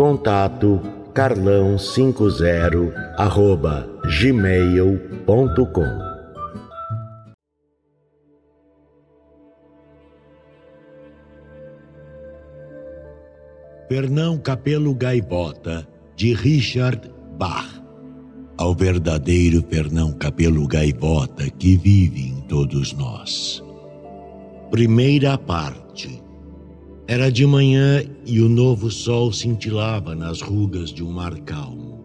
Contato carlão50 arroba gmail.com Fernão Capelo Gaivota, de Richard Bach. Ao verdadeiro Fernão Capelo Gaivota que vive em todos nós. Primeira parte. Era de manhã e o novo sol cintilava nas rugas de um mar calmo.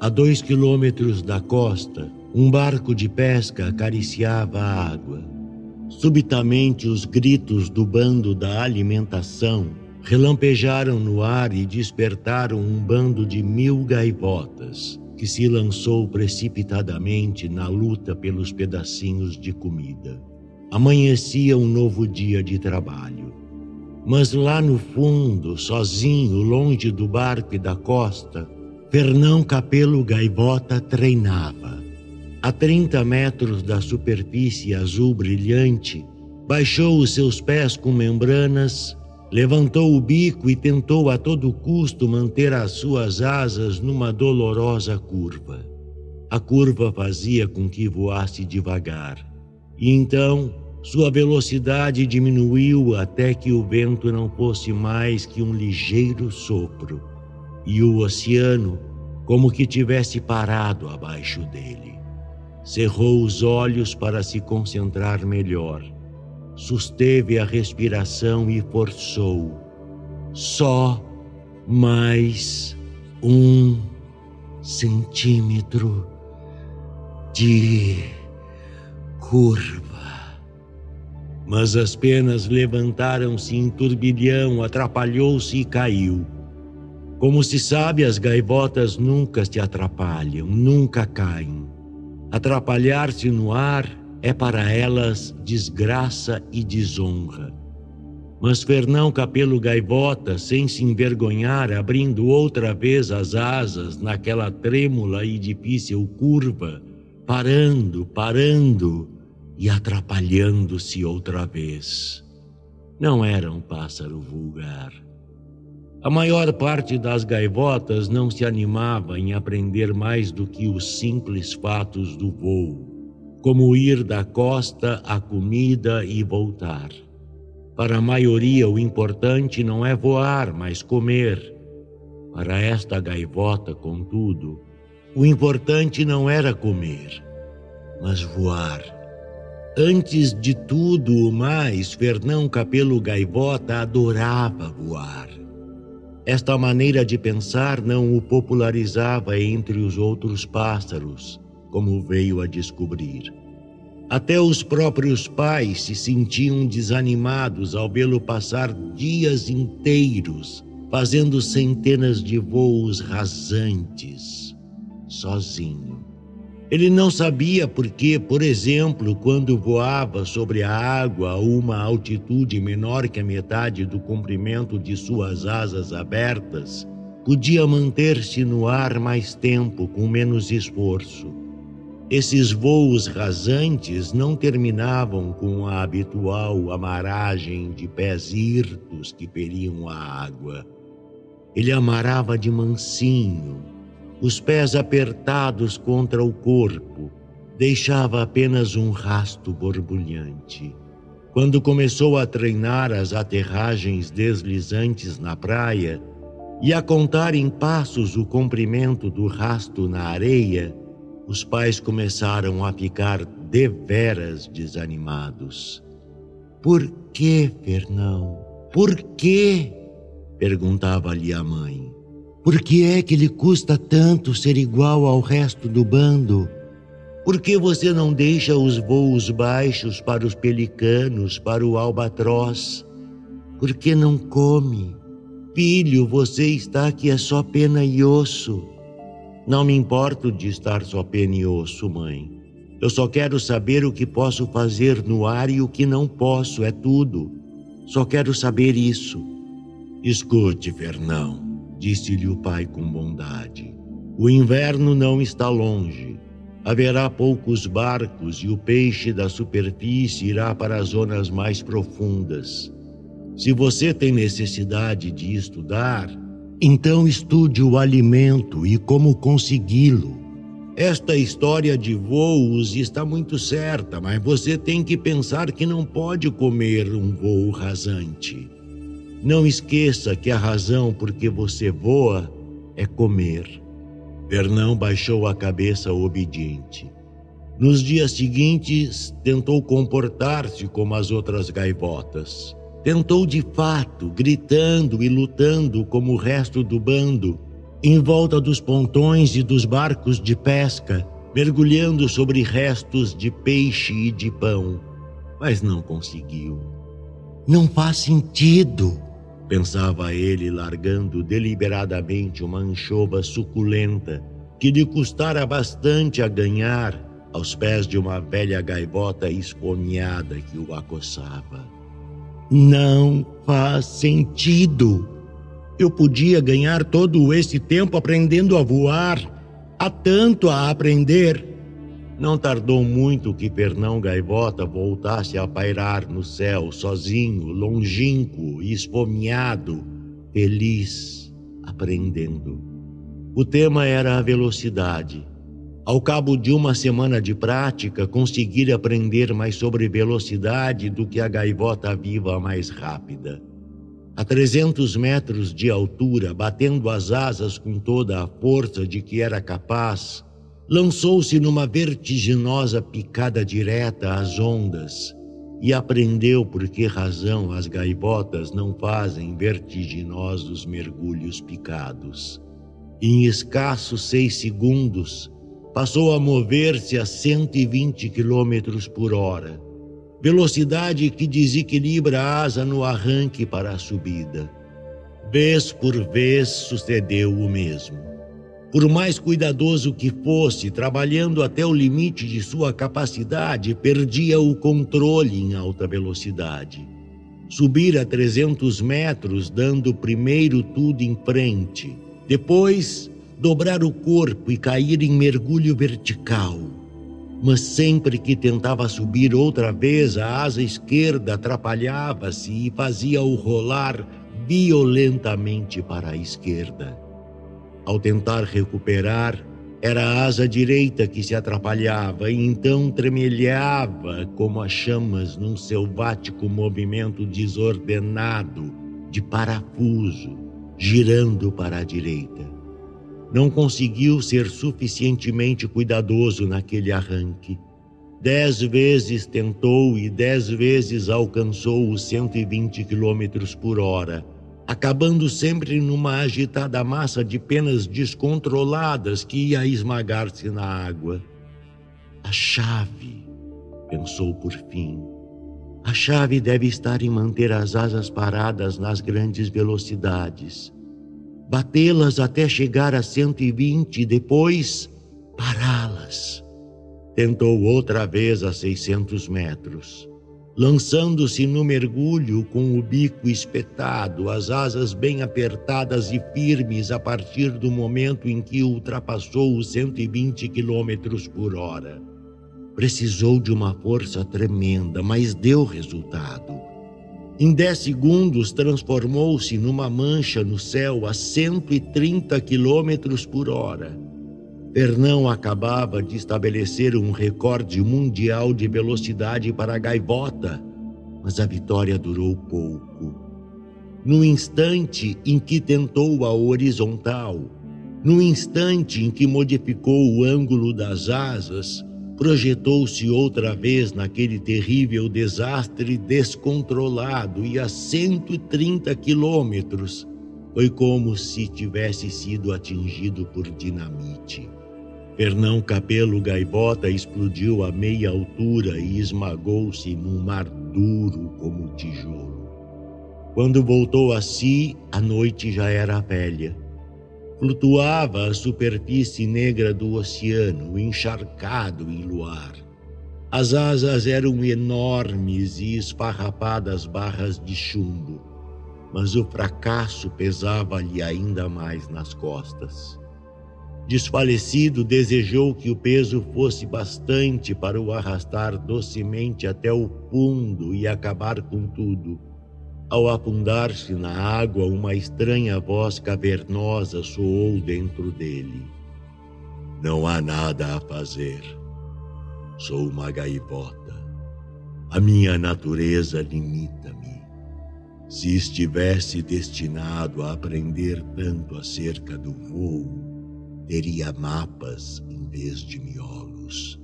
A dois quilômetros da costa, um barco de pesca acariciava a água. Subitamente, os gritos do bando da alimentação relampejaram no ar e despertaram um bando de mil gaivotas que se lançou precipitadamente na luta pelos pedacinhos de comida. Amanhecia um novo dia de trabalho. Mas lá no fundo, sozinho, longe do barco e da costa, Fernão Capelo Gaivota treinava. A 30 metros da superfície azul brilhante, baixou os seus pés com membranas, levantou o bico e tentou a todo custo manter as suas asas numa dolorosa curva. A curva fazia com que voasse devagar. E então, sua velocidade diminuiu até que o vento não fosse mais que um ligeiro sopro, e o oceano, como que tivesse parado abaixo dele. Cerrou os olhos para se concentrar melhor. Susteve a respiração e forçou. Só mais um centímetro de curva. Mas as penas levantaram-se em turbilhão, atrapalhou-se e caiu. Como se sabe, as gaivotas nunca se atrapalham, nunca caem. Atrapalhar-se no ar é para elas desgraça e desonra. Mas Fernão Capelo Gaivota, sem se envergonhar, abrindo outra vez as asas naquela trêmula e difícil curva, parando, parando, e atrapalhando-se outra vez. Não era um pássaro vulgar. A maior parte das gaivotas não se animava em aprender mais do que os simples fatos do voo, como ir da costa à comida e voltar. Para a maioria, o importante não é voar, mas comer. Para esta gaivota, contudo, o importante não era comer, mas voar. Antes de tudo o mais, Fernão Capelo Gaivota adorava voar. Esta maneira de pensar não o popularizava entre os outros pássaros, como veio a descobrir. Até os próprios pais se sentiam desanimados ao vê-lo passar dias inteiros fazendo centenas de voos rasantes, sozinho. Ele não sabia porque, por exemplo, quando voava sobre a água a uma altitude menor que a metade do comprimento de suas asas abertas, podia manter-se no ar mais tempo com menos esforço. Esses voos rasantes não terminavam com a habitual amaragem de pés hirtos que feriam a água. Ele amarava de mansinho, os pés apertados contra o corpo, deixava apenas um rasto borbulhante. Quando começou a treinar as aterragens deslizantes na praia e a contar em passos o comprimento do rasto na areia, os pais começaram a ficar deveras desanimados. Por que, Fernão? Por quê? perguntava-lhe a mãe. Por que é que lhe custa tanto ser igual ao resto do bando? Por que você não deixa os voos baixos para os pelicanos, para o albatroz? Por que não come? Filho, você está que é só pena e osso. Não me importo de estar só pena e osso, mãe. Eu só quero saber o que posso fazer no ar e o que não posso, é tudo. Só quero saber isso. Escute, Fernão, disse-lhe o pai com bondade. O inverno não está longe. Haverá poucos barcos e o peixe da superfície irá para as zonas mais profundas. Se você tem necessidade de estudar, então estude o alimento e como consegui-lo. Esta história de voos está muito certa, mas você tem que pensar que não pode comer um voo rasante. Não esqueça que a razão por que você voa é comer. Fernão baixou a cabeça obediente. Nos dias seguintes, tentou comportar-se como as outras gaivotas. Tentou de fato, gritando e lutando como o resto do bando, em volta dos pontões e dos barcos de pesca, mergulhando sobre restos de peixe e de pão, mas não conseguiu. Não faz sentido, pensava ele, largando deliberadamente uma anchova suculenta que lhe custara bastante a ganhar aos pés de uma velha gaivota esfomeada que o acossava. Não faz sentido. Eu podia ganhar todo esse tempo aprendendo a voar. Há tanto a aprender. Não tardou muito que Fernão Gaivota voltasse a pairar no céu, sozinho, longínquo e esfomeado, feliz, aprendendo. O tema era a velocidade. Ao cabo de uma semana de prática, consegui aprender mais sobre velocidade do que a gaivota viva mais rápida. A 300 metros de altura, batendo as asas com toda a força de que era capaz, lançou-se numa vertiginosa picada direta às ondas e aprendeu por que razão as gaivotas não fazem vertiginosos mergulhos picados. Em escassos seis segundos, passou a mover-se a 120 km por hora, velocidade que desequilibra a asa no arranque para a subida. Vez por vez sucedeu o mesmo. Por mais cuidadoso que fosse, trabalhando até o limite de sua capacidade, perdia o controle em alta velocidade. Subir a 300 metros, dando primeiro tudo em frente, depois dobrar o corpo e cair em mergulho vertical. Mas sempre que tentava subir outra vez, a asa esquerda atrapalhava-se e fazia-o rolar violentamente para a esquerda. Ao tentar recuperar, era a asa direita que se atrapalhava e então tremelhava como as chamas num selvático movimento desordenado de parafuso, girando para a direita não conseguiu ser suficientemente cuidadoso naquele arranque. Dez vezes tentou e dez vezes alcançou os 120 quilômetros por hora, acabando sempre numa agitada massa de penas descontroladas que ia esmagar-se na água. A chave, pensou por fim. A chave deve estar em manter as asas paradas nas grandes velocidades batê-las até chegar a 120 e depois pará-las. Tentou outra vez a 600 metros. Lançando-se no mergulho com o bico espetado, as asas bem apertadas e firmes a partir do momento em que ultrapassou os 120 quilômetros por hora. Precisou de uma força tremenda, mas deu resultado. Em dez segundos, transformou-se numa mancha no céu a 130 quilômetros por hora. Fernão acabava de estabelecer um recorde mundial de velocidade para a gaivota, mas a vitória durou pouco. No instante em que tentou a horizontal, no instante em que modificou o ângulo das asas, projetou-se outra vez naquele terrível desastre descontrolado e a 130 quilômetros. Foi como se tivesse sido atingido por dinamite. Fernão Capelo Gaivota explodiu a meia altura e esmagou-se num mar duro como tijolo. Quando voltou a si, a noite já era velha. Flutuava a superfície negra do oceano, encharcado em luar. As asas eram enormes e esfarrapadas barras de chumbo, mas o fracasso pesava-lhe ainda mais nas costas. Desfalecido, desejou que o peso fosse bastante para o arrastar docemente até o fundo e acabar com tudo ao afundar-se na água, uma estranha voz cavernosa soou dentro dele. Não há nada a fazer. Sou uma gaivota. A minha natureza limita-me. Se estivesse destinado a aprender tanto acerca do voo, teria mapas em vez de miolos.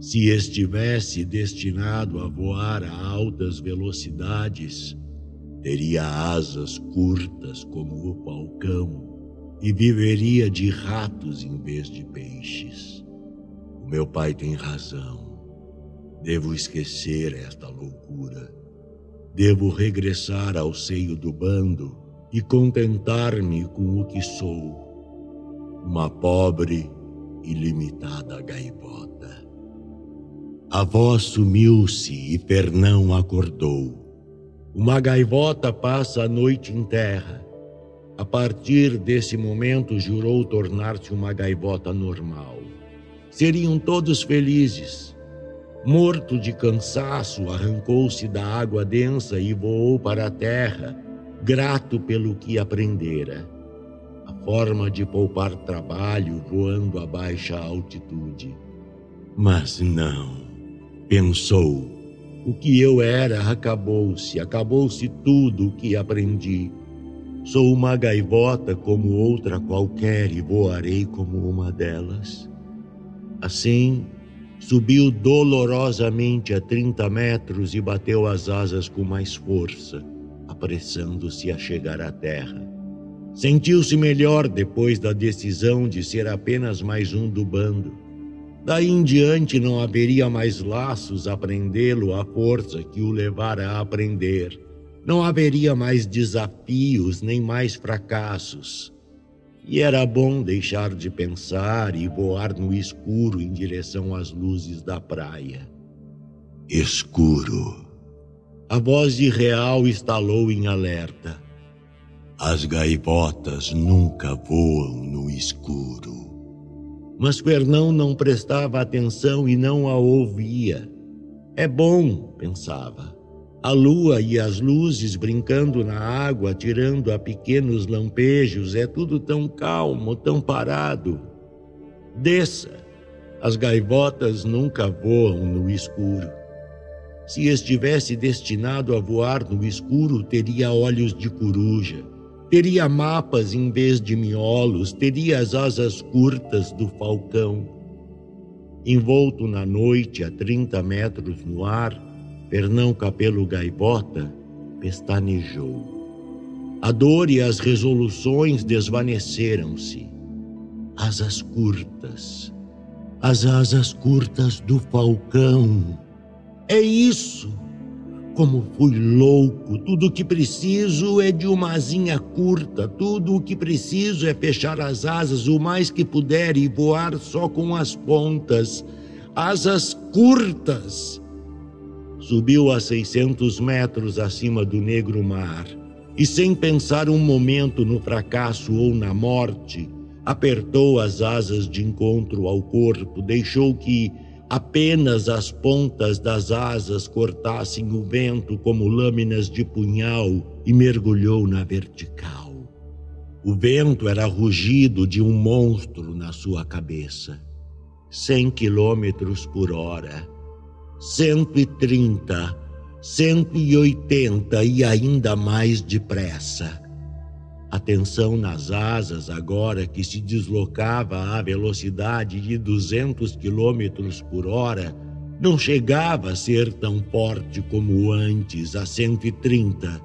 Se estivesse destinado a voar a altas velocidades, Teria asas curtas como o falcão e viveria de ratos em vez de peixes. O meu pai tem razão. Devo esquecer esta loucura. Devo regressar ao seio do bando e contentar-me com o que sou. Uma pobre e limitada gaivota. A voz sumiu-se e Fernão acordou. Uma gaivota passa a noite em terra. A partir desse momento, jurou tornar-se uma gaivota normal. Seriam todos felizes. Morto de cansaço, arrancou-se da água densa e voou para a terra, grato pelo que aprendera. Forma de poupar trabalho voando a baixa altitude. Mas não, pensou o que eu era acabou-se, acabou-se tudo o que aprendi. Sou uma gaivota como outra qualquer e voarei como uma delas. Assim, subiu dolorosamente a 30 metros e bateu as asas com mais força, apressando-se a chegar à terra. Sentiu-se melhor depois da decisão de ser apenas mais um do bando Daí em diante não haveria mais laços a prendê-lo à força que o levara a aprender. Não haveria mais desafios nem mais fracassos. E era bom deixar de pensar e voar no escuro em direção às luzes da praia. Escuro. A voz de Real estalou em alerta. As gaivotas nunca voam no escuro. Mas Fernão não prestava atenção e não a ouvia. É bom, pensava. A lua e as luzes brincando na água, tirando a pequenos lampejos, é tudo tão calmo, tão parado. Desça. As gaivotas nunca voam no escuro. Se estivesse destinado a voar no escuro, teria olhos de coruja Teria mapas em vez de miolos, teria as asas curtas do falcão. Envolto na noite a 30 metros no ar, Fernão Capelo Gaivota pestanejou. A dor e as resoluções desvaneceram-se. Asas curtas, as asas curtas do falcão. É isso! Como fui louco, tudo o que preciso é de uma asinha curta, tudo o que preciso é fechar as asas o mais que puder e voar só com as pontas, asas curtas. Subiu a 600 metros acima do negro mar e, sem pensar um momento no fracasso ou na morte, apertou as asas de encontro ao corpo, deixou que Apenas as pontas das asas cortassem o vento como lâminas de punhal e mergulhou na vertical. O vento era rugido de um monstro na sua cabeça. Cem quilômetros por hora, cento e trinta, cento e oitenta e ainda mais depressa. A tensão nas asas, agora que se deslocava à velocidade de 200 quilômetros por hora, não chegava a ser tão forte como antes, a 130,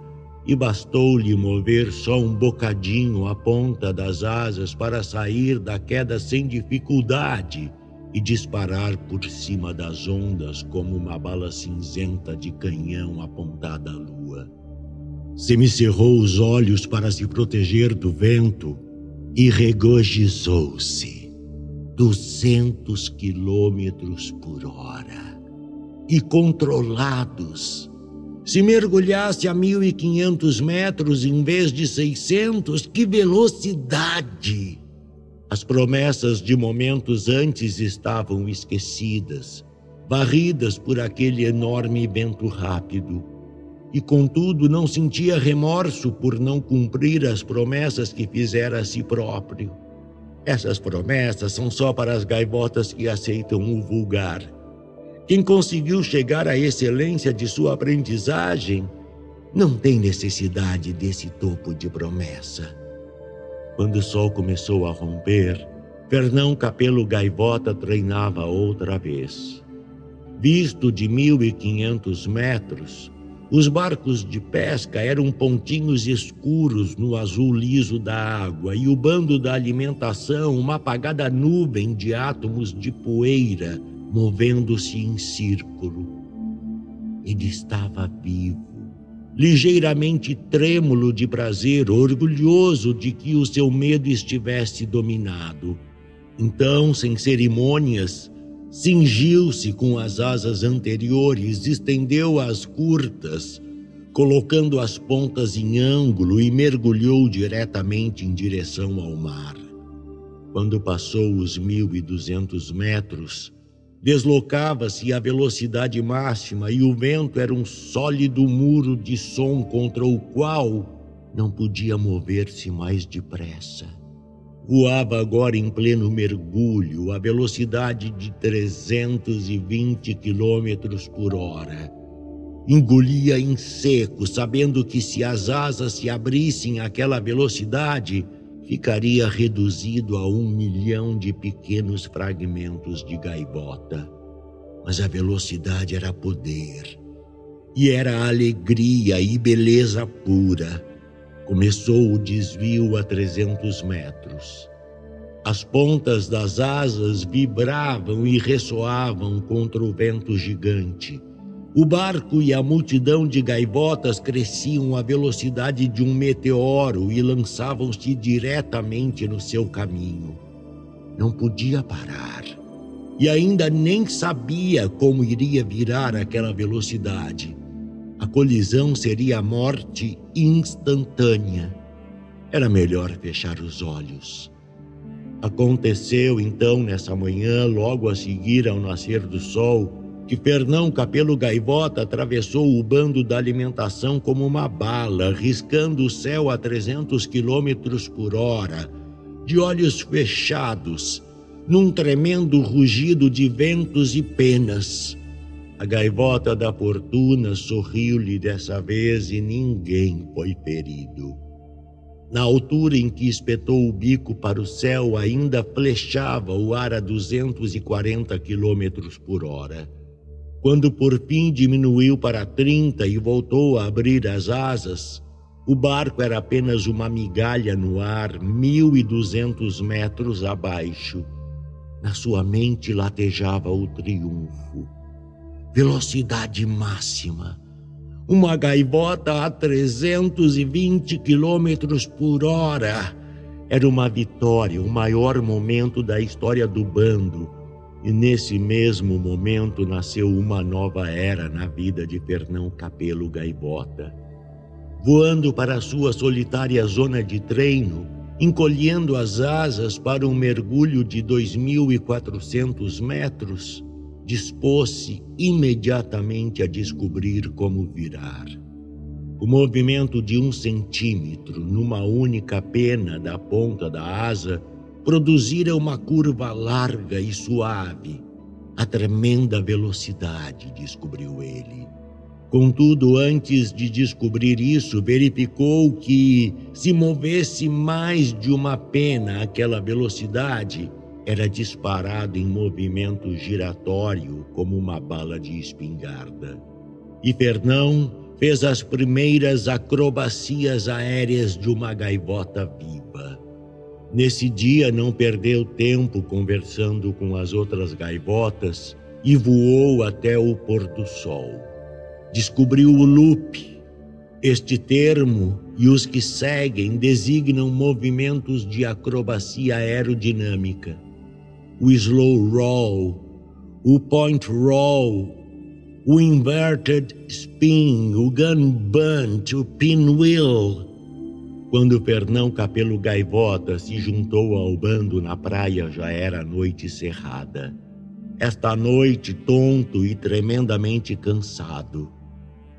e bastou-lhe mover só um bocadinho a ponta das asas para sair da queda sem dificuldade e disparar por cima das ondas como uma bala cinzenta de canhão apontada à lua. Semicerrou os olhos para se proteger do vento e regozijou-se. Duzentos quilômetros por hora. E controlados. Se mergulhasse a mil e quinhentos metros em vez de seiscentos, que velocidade! As promessas de momentos antes estavam esquecidas, varridas por aquele enorme vento rápido e, contudo, não sentia remorso por não cumprir as promessas que fizera a si próprio. Essas promessas são só para as gaivotas que aceitam o vulgar. Quem conseguiu chegar à excelência de sua aprendizagem não tem necessidade desse topo de promessa. Quando o sol começou a romper, Fernão Capelo Gaivota treinava outra vez. Visto de mil e quinhentos metros, os barcos de pesca eram pontinhos escuros no azul liso da água e o bando da alimentação uma apagada nuvem de átomos de poeira movendo-se em círculo. Ele estava vivo, ligeiramente trêmulo de prazer, orgulhoso de que o seu medo estivesse dominado. Então, sem cerimônias, cingiu-se com as asas anteriores, estendeu as curtas, colocando as pontas em ângulo e mergulhou diretamente em direção ao mar. Quando passou os mil e duzentos metros, deslocava-se à velocidade máxima e o vento era um sólido muro de som contra o qual não podia mover-se mais depressa. Voava agora em pleno mergulho, a velocidade de 320 quilômetros por hora. Engolia em seco, sabendo que se as asas se abrissem àquela velocidade, ficaria reduzido a um milhão de pequenos fragmentos de gaivota. Mas a velocidade era poder, e era alegria e beleza pura Começou o desvio a 300 metros. As pontas das asas vibravam e ressoavam contra o vento gigante. O barco e a multidão de gaivotas cresciam à velocidade de um meteoro e lançavam-se diretamente no seu caminho. Não podia parar. E ainda nem sabia como iria virar aquela velocidade. A colisão seria a morte instantânea. Era melhor fechar os olhos. Aconteceu então nessa manhã, logo a seguir ao nascer do sol, que Fernão Capelo Gaivota atravessou o bando da alimentação como uma bala, riscando o céu a 300 quilômetros por hora, de olhos fechados, num tremendo rugido de ventos e penas. A gaivota da fortuna sorriu-lhe dessa vez e ninguém foi ferido. Na altura em que espetou o bico para o céu, ainda flechava o ar a 240 quilômetros por hora. Quando por fim diminuiu para 30 e voltou a abrir as asas, o barco era apenas uma migalha no ar, 1.200 metros abaixo. Na sua mente latejava o triunfo velocidade máxima. Uma gaivota a 320 quilômetros por hora. Era uma vitória, o maior momento da história do bando. E nesse mesmo momento nasceu uma nova era na vida de Fernão Capelo Gaivota. Voando para sua solitária zona de treino, encolhendo as asas para um mergulho de 2.400 metros, dispôs-se imediatamente a descobrir como virar. O movimento de um centímetro numa única pena da ponta da asa produzira uma curva larga e suave. A tremenda velocidade, descobriu ele. Contudo, antes de descobrir isso, verificou que, se movesse mais de uma pena àquela velocidade, era disparado em movimento giratório como uma bala de espingarda. E Fernão fez as primeiras acrobacias aéreas de uma gaivota viva. Nesse dia não perdeu tempo conversando com as outras gaivotas e voou até o pôr do sol. Descobriu o loop. Este termo e os que seguem designam movimentos de acrobacia aerodinâmica. O slow roll, o point roll, o inverted spin, o gun bunt, o pinwheel. Quando Fernão Capelo Gaivota se juntou ao bando na praia, já era noite cerrada. Esta noite, tonto e tremendamente cansado.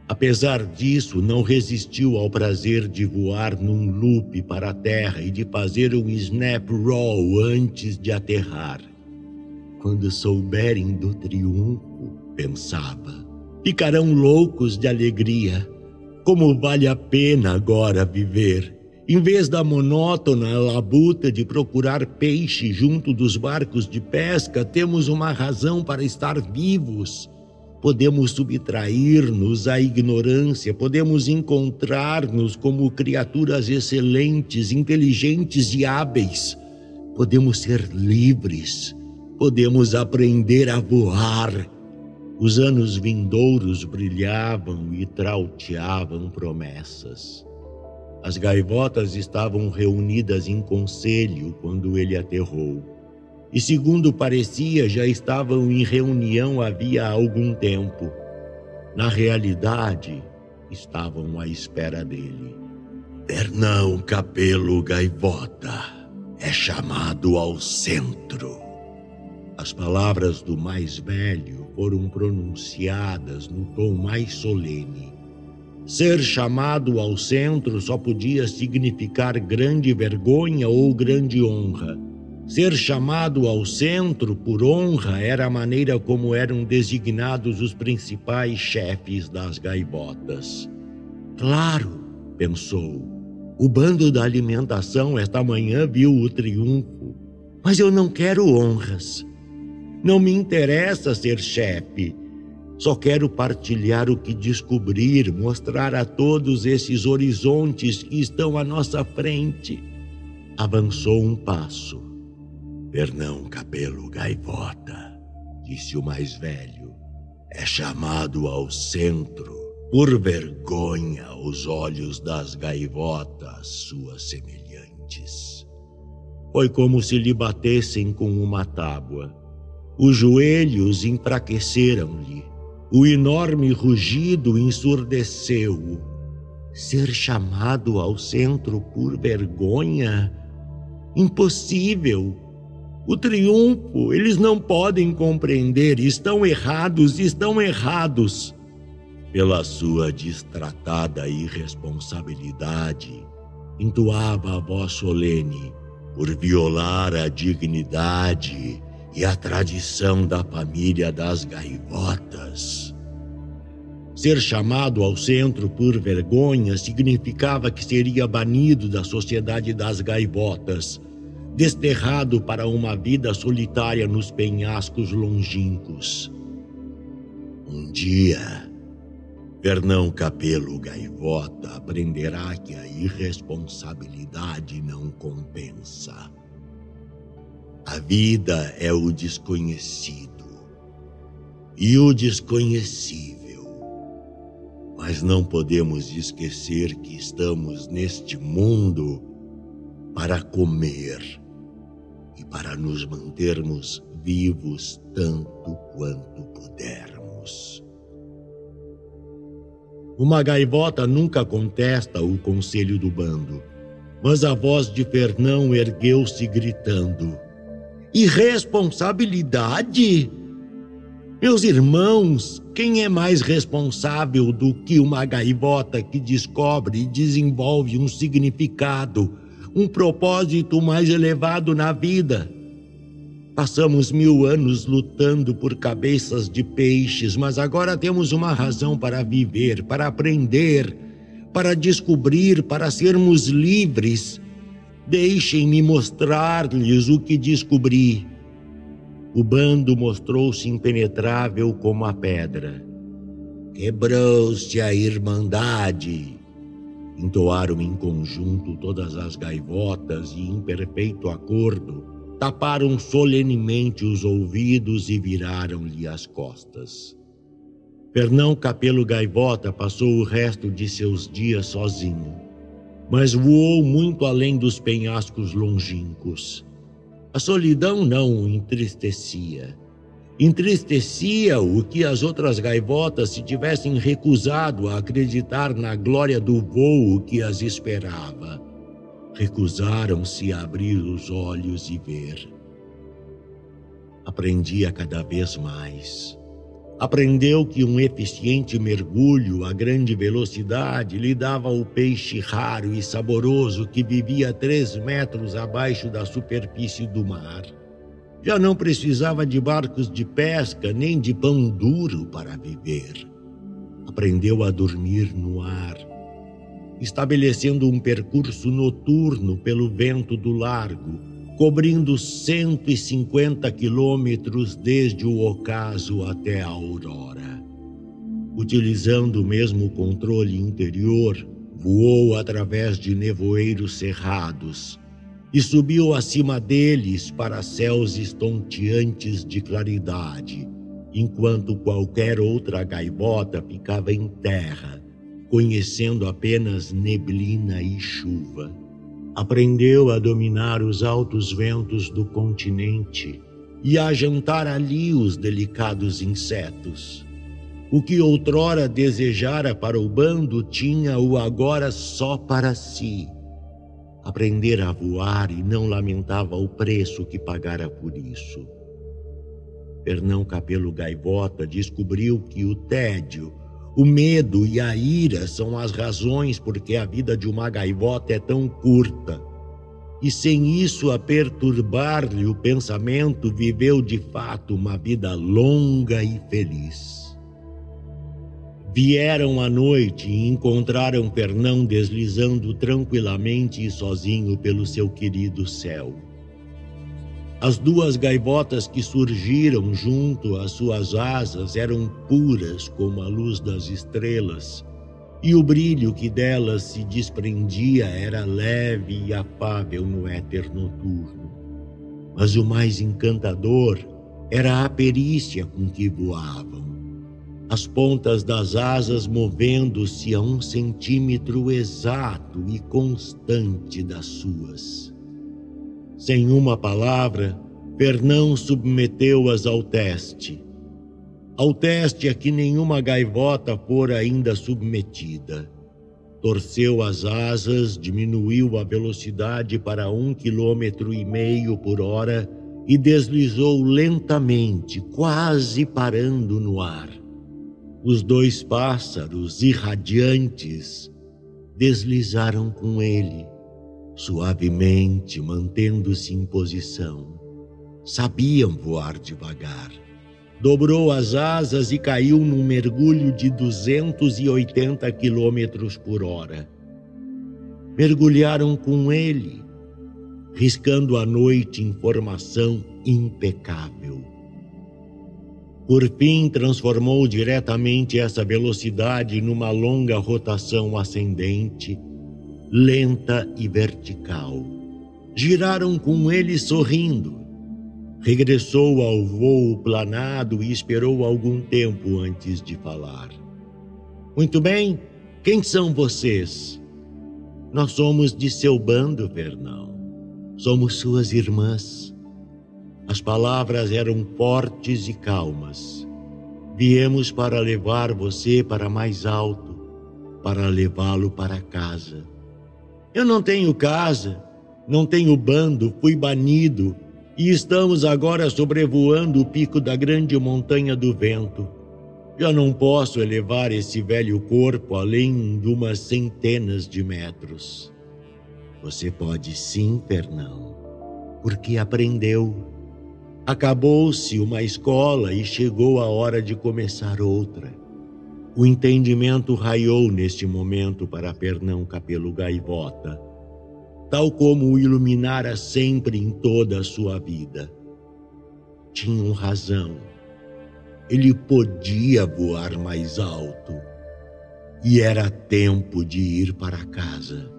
Apesar disso, não resistiu ao prazer de voar num loop para a terra e de fazer um snap roll antes de aterrar. Quando souberem do triunfo, pensava, ficarão loucos de alegria. Como vale a pena agora viver? Em vez da monótona labuta de procurar peixe junto dos barcos de pesca, temos uma razão para estar vivos. Podemos subtrair-nos à ignorância, podemos encontrar-nos como criaturas excelentes, inteligentes e hábeis. Podemos ser livres, podemos aprender a voar. Os anos vindouros brilhavam e trauteavam promessas. As gaivotas estavam reunidas em conselho quando ele aterrou. E, segundo parecia, já estavam em reunião havia algum tempo. Na realidade, estavam à espera dele. Fernão Capelo Gaivota é chamado ao centro. As palavras do mais velho foram pronunciadas no tom mais solene. Ser chamado ao centro só podia significar grande vergonha ou grande honra. Ser chamado ao centro por honra era a maneira como eram designados os principais chefes das gaivotas. Claro, pensou, o bando da alimentação esta manhã viu o triunfo, mas eu não quero honras. Não me interessa ser chefe. Só quero partilhar o que descobrir, mostrar a todos esses horizontes que estão à nossa frente. Avançou um passo. Fernão Capelo Gaivota, disse o mais velho, é chamado ao centro por vergonha aos olhos das gaivotas, suas semelhantes. Foi como se lhe batessem com uma tábua. Os joelhos enfraqueceram-lhe o enorme rugido ensurdeceu-o. Ser chamado ao centro por vergonha? Impossível! O triunfo, eles não podem compreender, estão errados, estão errados. Pela sua distratada irresponsabilidade, entoava a voz solene, por violar a dignidade e a tradição da família das gaivotas. Ser chamado ao centro por vergonha significava que seria banido da sociedade das gaivotas, desterrado para uma vida solitária nos penhascos longínquos. Um dia, Fernão Capelo Gaivota aprenderá que a irresponsabilidade não compensa. A vida é o desconhecido e o desconhecível. Mas não podemos esquecer que estamos neste mundo para comer para nos mantermos vivos tanto quanto pudermos. Uma gaivota nunca contesta o conselho do bando, mas a voz de Fernão ergueu-se gritando: Irresponsabilidade? Meus irmãos, quem é mais responsável do que uma gaivota que descobre e desenvolve um significado, um propósito mais elevado na vida? Passamos mil anos lutando por cabeças de peixes, mas agora temos uma razão para viver, para aprender, para descobrir, para sermos livres. Deixem-me mostrar-lhes o que descobri. O bando mostrou-se impenetrável como a pedra. Quebrou-se a irmandade. Entoaram em conjunto todas as gaivotas e, em perfeito acordo, taparam solenemente os ouvidos e viraram-lhe as costas. Fernão Capelo Gaivota passou o resto de seus dias sozinho, mas voou muito além dos penhascos longínquos. A solidão não o entristecia. Entristecia o que as outras gaivotas se tivessem recusado a acreditar na glória do vôo que as esperava recusaram-se a abrir os olhos e ver. Aprendia cada vez mais. Aprendeu que um eficiente mergulho a grande velocidade lhe dava o peixe raro e saboroso que vivia três metros abaixo da superfície do mar. Já não precisava de barcos de pesca nem de pão duro para viver. Aprendeu a dormir no ar estabelecendo um percurso noturno pelo vento do largo, cobrindo 150 quilômetros desde o ocaso até a aurora. Utilizando o mesmo controle interior, voou através de nevoeiros cerrados e subiu acima deles para céus estonteantes de claridade, enquanto qualquer outra gaivota ficava em terra conhecendo apenas neblina e chuva. Aprendeu a dominar os altos ventos do continente e a jantar ali os delicados insetos. O que outrora desejara para o bando tinha-o agora só para si. Aprendera a voar e não lamentava o preço que pagara por isso. Fernão Capelo Gaivota descobriu que o tédio o medo e a ira são as razões por que a vida de uma gaivota é tão curta. E sem isso a perturbar-lhe o pensamento, viveu de fato uma vida longa e feliz. Vieram à noite e encontraram Fernão deslizando tranquilamente e sozinho pelo seu querido céu. As duas gaivotas que surgiram junto às suas asas eram puras como a luz das estrelas, e o brilho que delas se desprendia era leve e afável no éter noturno. Mas o mais encantador era a perícia com que voavam. As pontas das asas movendo-se a um centímetro exato e constante das suas. Sem uma palavra, Fernão submeteu-as ao teste. Ao teste a que nenhuma gaivota fora ainda submetida. Torceu as asas, diminuiu a velocidade para um quilômetro e meio por hora e deslizou lentamente, quase parando no ar. Os dois pássaros irradiantes deslizaram com ele suavemente mantendo-se em posição. Sabiam voar devagar. Dobrou as asas e caiu num mergulho de 280 quilômetros por hora. Mergulharam com ele, riscando a noite em formação impecável. Por fim, transformou diretamente essa velocidade numa longa rotação ascendente lenta e vertical. Giraram com ele sorrindo. Regressou ao voo planado e esperou algum tempo antes de falar. Muito bem, quem são vocês? Nós somos de seu bando, Fernão. Somos suas irmãs. As palavras eram fortes e calmas. Viemos para levar você para mais alto, para levá-lo para casa. Eu não tenho casa, não tenho bando, fui banido e estamos agora sobrevoando o pico da grande montanha do vento. Já não posso elevar esse velho corpo além de umas centenas de metros. Você pode sim, Fernão, porque aprendeu. Acabou-se uma escola e chegou a hora de começar outra. O entendimento raiou neste momento para Pernão Capelo Gaivota, tal como o iluminara sempre em toda a sua vida. Tinham razão. Ele podia voar mais alto. E era tempo de ir para casa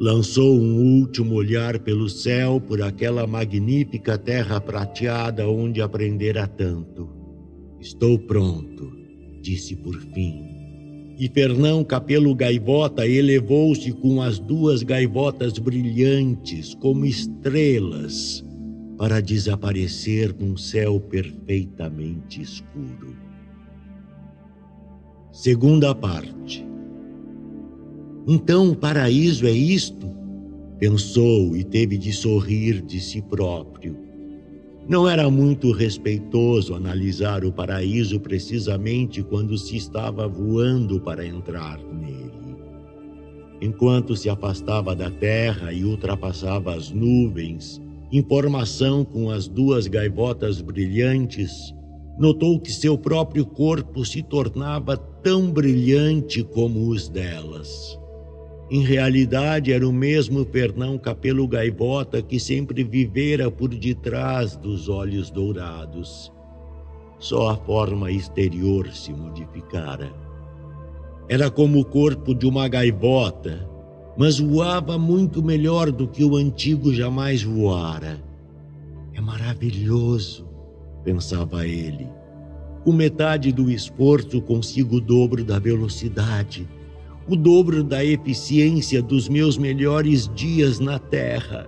lançou um último olhar pelo céu por aquela magnífica terra prateada onde aprendera tanto. Estou pronto, disse por fim. E Fernão Capelo Gaivota elevou-se com as duas gaivotas brilhantes como estrelas para desaparecer num céu perfeitamente escuro. Segunda parte. Então o paraíso é isto? Pensou e teve de sorrir de si próprio. Não era muito respeitoso analisar o paraíso precisamente quando se estava voando para entrar nele. Enquanto se afastava da terra e ultrapassava as nuvens, em formação com as duas gaivotas brilhantes, notou que seu próprio corpo se tornava tão brilhante como os delas. Em realidade, era o mesmo Fernão Capelo Gaivota que sempre vivera por detrás dos olhos dourados. Só a forma exterior se modificara. Era como o corpo de uma gaivota, mas voava muito melhor do que o antigo jamais voara. É maravilhoso, pensava ele. Com metade do esforço consigo o dobro da velocidade o dobro da eficiência dos meus melhores dias na terra.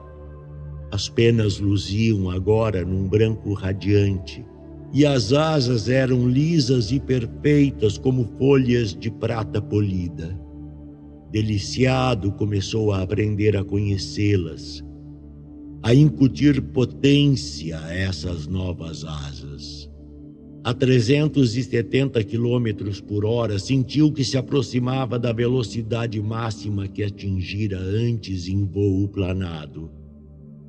As penas luziam agora num branco radiante, e as asas eram lisas e perfeitas como folhas de prata polida. Deliciado, começou a aprender a conhecê-las, a incutir potência a essas novas asas a 370 km por hora, sentiu que se aproximava da velocidade máxima que atingira antes em voo planado.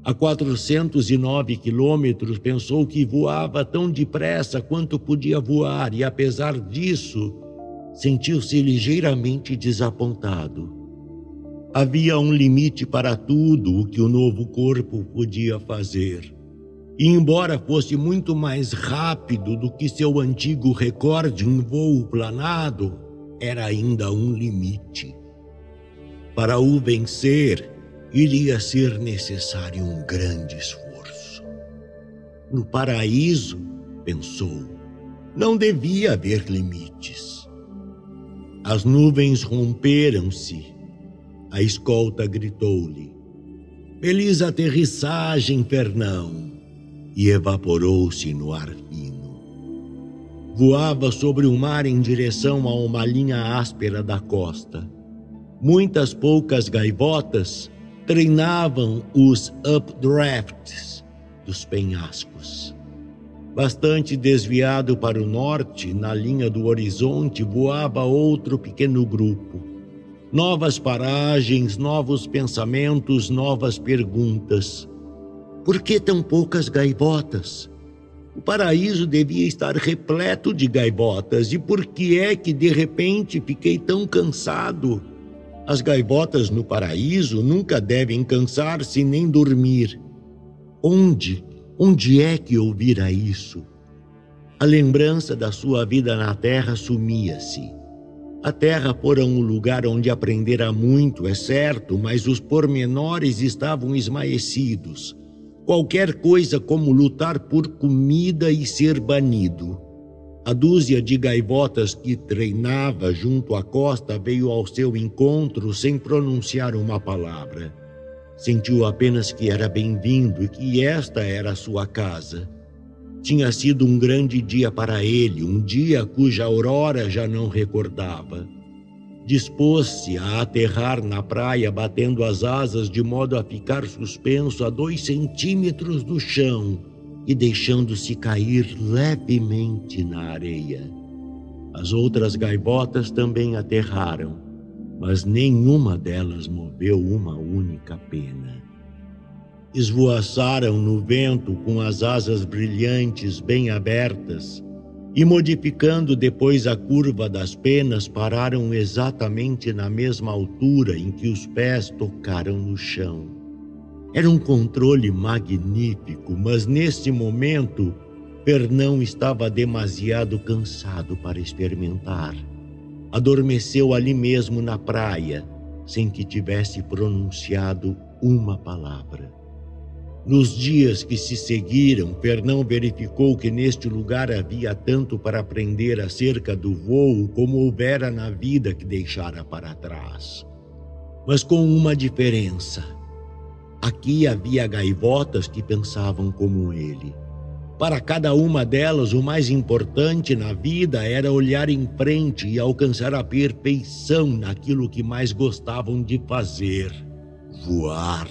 A 409 quilômetros, pensou que voava tão depressa quanto podia voar e, apesar disso, sentiu-se ligeiramente desapontado. Havia um limite para tudo o que o novo corpo podia fazer. E embora fosse muito mais rápido do que seu antigo recorde em voo planado, era ainda um limite. Para o vencer, iria ser necessário um grande esforço. No paraíso, pensou, não devia haver limites. As nuvens romperam-se. A escolta gritou-lhe: Feliz aterrissagem, Fernão e evaporou-se no ar fino. Voava sobre o mar em direção a uma linha áspera da costa. Muitas poucas gaivotas treinavam os updrafts dos penhascos. Bastante desviado para o norte, na linha do horizonte, voava outro pequeno grupo. Novas paragens, novos pensamentos, novas perguntas por que tão poucas gaivotas? O paraíso devia estar repleto de gaivotas, e por que é que de repente fiquei tão cansado? As gaivotas no paraíso nunca devem cansar-se nem dormir. Onde, onde é que ouvira isso? A lembrança da sua vida na terra sumia-se. A terra fora um lugar onde aprendera muito, é certo, mas os pormenores estavam esmaecidos qualquer coisa como lutar por comida e ser banido. A dúzia de gaivotas que treinava junto à costa veio ao seu encontro sem pronunciar uma palavra. Sentiu apenas que era bem-vindo e que esta era sua casa. Tinha sido um grande dia para ele, um dia cuja aurora já não recordava. Dispôs-se a aterrar na praia, batendo as asas de modo a ficar suspenso a dois centímetros do chão e deixando-se cair levemente na areia. As outras gaivotas também aterraram, mas nenhuma delas moveu uma única pena. esvoaçaram no vento com as asas brilhantes bem abertas e, modificando depois a curva das penas, pararam exatamente na mesma altura em que os pés tocaram no chão. Era um controle magnífico, mas nesse momento Fernão estava demasiado cansado para experimentar. Adormeceu ali mesmo na praia, sem que tivesse pronunciado uma palavra. Nos dias que se seguiram, Fernão verificou que neste lugar havia tanto para aprender acerca do voo como houvera na vida que deixara para trás. Mas com uma diferença. Aqui havia gaivotas que pensavam como ele. Para cada uma delas, o mais importante na vida era olhar em frente e alcançar a perfeição naquilo que mais gostavam de fazer: voar.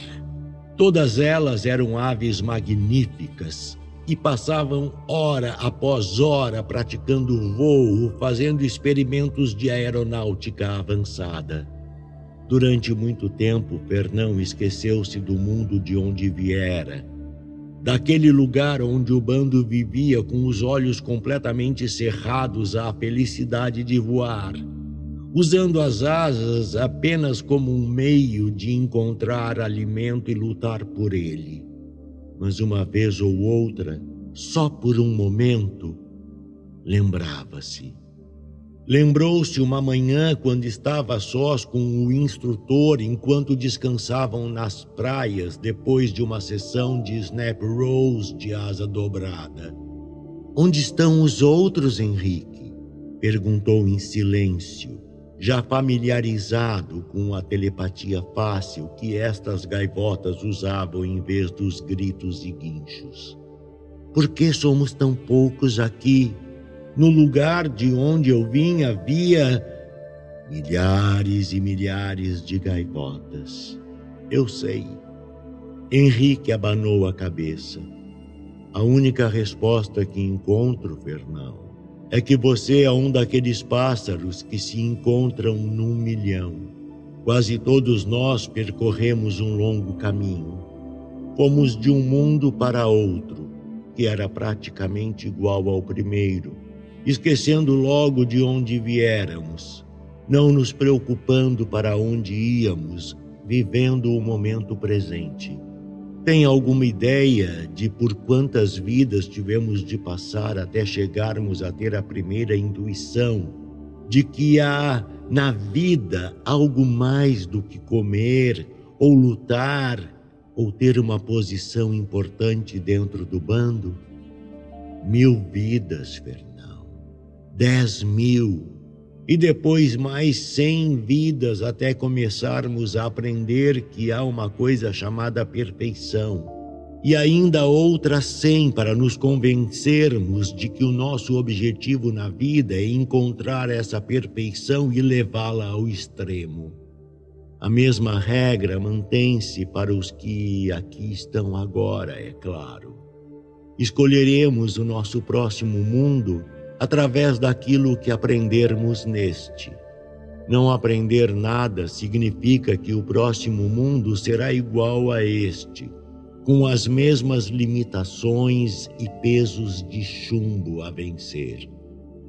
Todas elas eram aves magníficas e passavam hora após hora praticando voo, fazendo experimentos de aeronáutica avançada. Durante muito tempo, Fernão esqueceu-se do mundo de onde viera, daquele lugar onde o bando vivia com os olhos completamente cerrados à felicidade de voar usando as asas apenas como um meio de encontrar alimento e lutar por ele. Mas uma vez ou outra, só por um momento, lembrava-se. Lembrou-se uma manhã quando estava sós com o instrutor enquanto descansavam nas praias depois de uma sessão de snap rolls de asa dobrada. Onde estão os outros, Henrique? perguntou em silêncio já familiarizado com a telepatia fácil que estas gaivotas usavam em vez dos gritos e guinchos. Por que somos tão poucos aqui? No lugar de onde eu vim havia milhares e milhares de gaivotas. Eu sei. Henrique abanou a cabeça. A única resposta que encontro, Fernão, é que você é um daqueles pássaros que se encontram num milhão. Quase todos nós percorremos um longo caminho. Fomos de um mundo para outro, que era praticamente igual ao primeiro, esquecendo logo de onde viéramos, não nos preocupando para onde íamos, vivendo o momento presente. Tem alguma ideia de por quantas vidas tivemos de passar até chegarmos a ter a primeira intuição de que há na vida algo mais do que comer ou lutar ou ter uma posição importante dentro do bando? Mil vidas, Fernão. Dez mil e depois mais cem vidas até começarmos a aprender que há uma coisa chamada perfeição, e ainda outras cem para nos convencermos de que o nosso objetivo na vida é encontrar essa perfeição e levá-la ao extremo. A mesma regra mantém-se para os que aqui estão agora, é claro. Escolheremos o nosso próximo mundo através daquilo que aprendermos neste. Não aprender nada significa que o próximo mundo será igual a este, com as mesmas limitações e pesos de chumbo a vencer.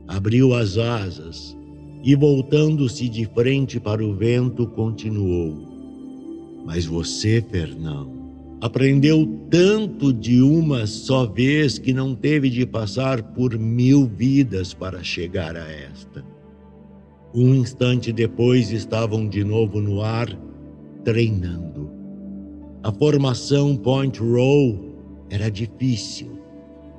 Abriu as asas e, voltando-se de frente para o vento, continuou: Mas você, Fernão, Aprendeu tanto de uma só vez que não teve de passar por mil vidas para chegar a esta. Um instante depois estavam de novo no ar, treinando. A formação point roll era difícil,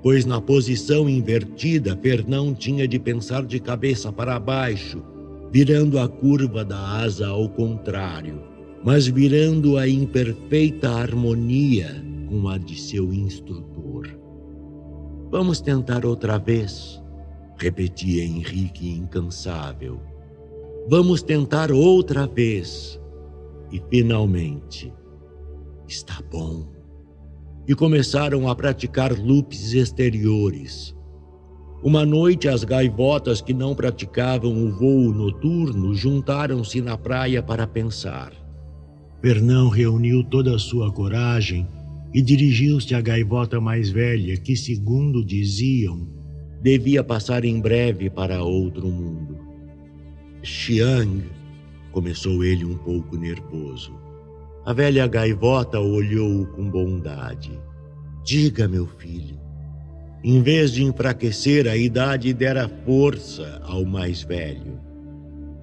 pois na posição invertida, Fernão tinha de pensar de cabeça para baixo, virando a curva da asa ao contrário mas virando-a em perfeita harmonia com a de seu instrutor. Vamos tentar outra vez, repetia Henrique incansável. Vamos tentar outra vez. E finalmente, está bom. E começaram a praticar loops exteriores. Uma noite, as gaivotas que não praticavam o voo noturno juntaram-se na praia para pensar. Fernão reuniu toda a sua coragem e dirigiu-se à gaivota mais velha, que, segundo diziam, devia passar em breve para outro mundo. Xiang, começou ele um pouco nervoso. A velha gaivota olhou com bondade. Diga, meu filho, em vez de enfraquecer, a idade dera força ao mais velho.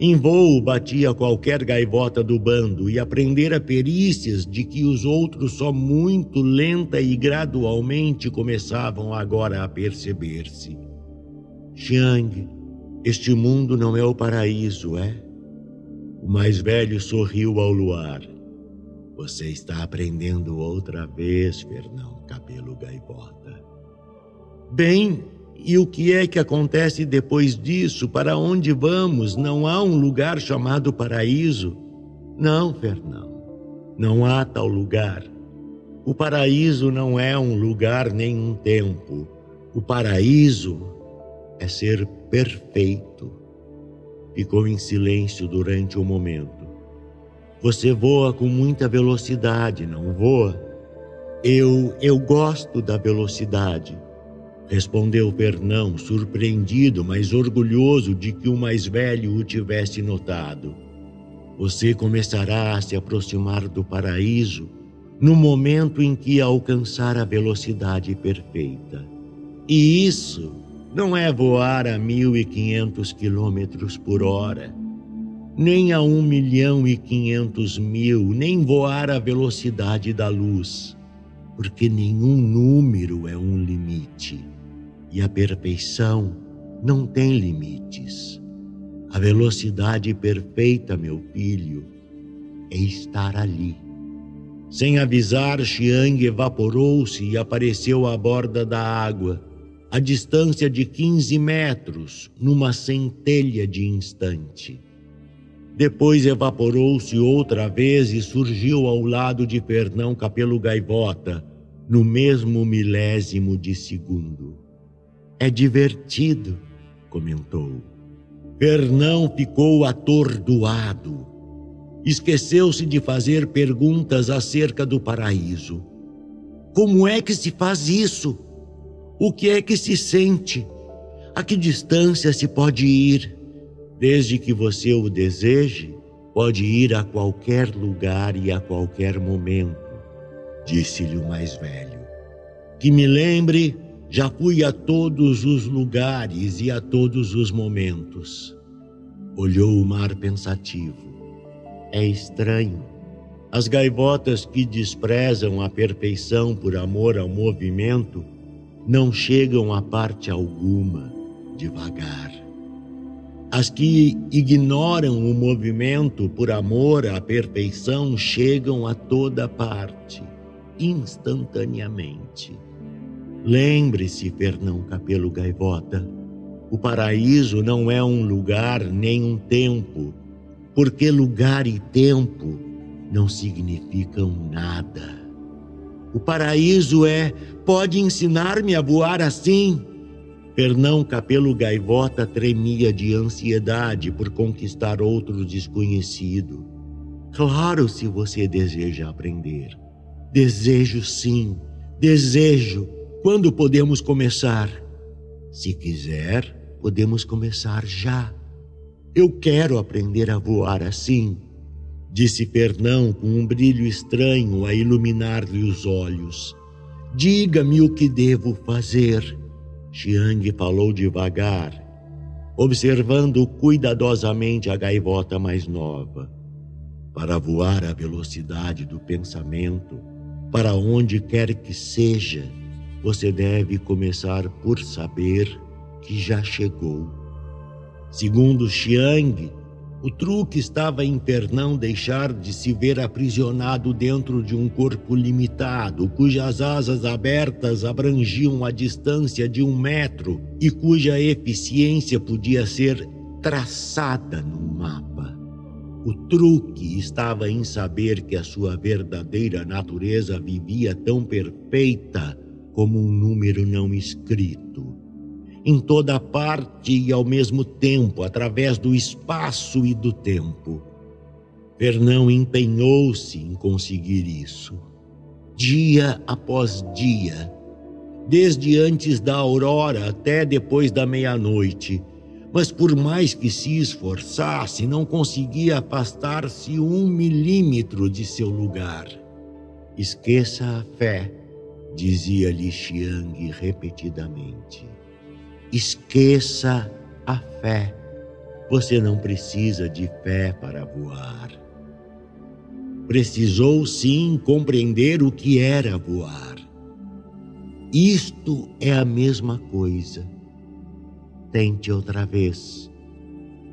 Em voo batia qualquer gaivota do bando e aprendera perícias de que os outros só muito lenta e gradualmente começavam agora a perceber-se. Xiang, este mundo não é o paraíso, é? O mais velho sorriu ao luar. Você está aprendendo outra vez, Fernão Cabelo Gaivota. Bem, e o que é que acontece depois disso? Para onde vamos? Não há um lugar chamado paraíso? Não, Fernão. Não há tal lugar. O paraíso não é um lugar nem um tempo. O paraíso é ser perfeito. Ficou em silêncio durante um momento. Você voa com muita velocidade, não voa? Eu, eu gosto da velocidade. Respondeu Fernão, surpreendido, mas orgulhoso de que o mais velho o tivesse notado. Você começará a se aproximar do paraíso no momento em que alcançar a velocidade perfeita. E isso não é voar a 1.500 quilômetros por hora, nem a 1 milhão e 500 mil, nem voar a velocidade da luz, porque nenhum número é um limite e a perfeição não tem limites. A velocidade perfeita, meu filho, é estar ali. Sem avisar, Xiang evaporou-se e apareceu à borda da água, a distância de 15 metros, numa centelha de instante. Depois evaporou-se outra vez e surgiu ao lado de Fernão Capelo Gaivota, no mesmo milésimo de segundo. É divertido, comentou. Fernão ficou atordoado. Esqueceu-se de fazer perguntas acerca do paraíso. Como é que se faz isso? O que é que se sente? A que distância se pode ir? Desde que você o deseje, pode ir a qualquer lugar e a qualquer momento, disse-lhe o mais velho. Que me lembre já fui a todos os lugares e a todos os momentos. Olhou o mar pensativo. É estranho. As gaivotas que desprezam a perfeição por amor ao movimento não chegam a parte alguma devagar. As que ignoram o movimento por amor à perfeição chegam a toda parte, instantaneamente. Lembre-se, Fernão Capelo Gaivota, o paraíso não é um lugar nem um tempo, porque lugar e tempo não significam nada. O paraíso é, pode ensinar-me a voar assim? Fernão Capelo Gaivota tremia de ansiedade por conquistar outro desconhecido. Claro, se você deseja aprender. Desejo sim, desejo quando podemos começar? Se quiser, podemos começar já. Eu quero aprender a voar assim, disse Fernão com um brilho estranho a iluminar-lhe os olhos. Diga-me o que devo fazer. Xiang falou devagar, observando cuidadosamente a gaivota mais nova. Para voar à velocidade do pensamento, para onde quer que seja, você deve começar por saber que já chegou. Segundo Xiang, o truque estava em Fernão deixar de se ver aprisionado dentro de um corpo limitado, cujas asas abertas abrangiam a distância de um metro e cuja eficiência podia ser traçada no mapa. O truque estava em saber que a sua verdadeira natureza vivia tão perfeita como um número não escrito. Em toda parte e ao mesmo tempo, através do espaço e do tempo. Fernão empenhou-se em conseguir isso. dia após dia, desde antes da aurora até depois da meia-noite. Mas por mais que se esforçasse, não conseguia afastar-se um milímetro de seu lugar. Esqueça a fé, dizia-lhe Xiang repetidamente. Esqueça a fé. Você não precisa de fé para voar. Precisou sim compreender o que era voar. Isto é a mesma coisa. Tente outra vez.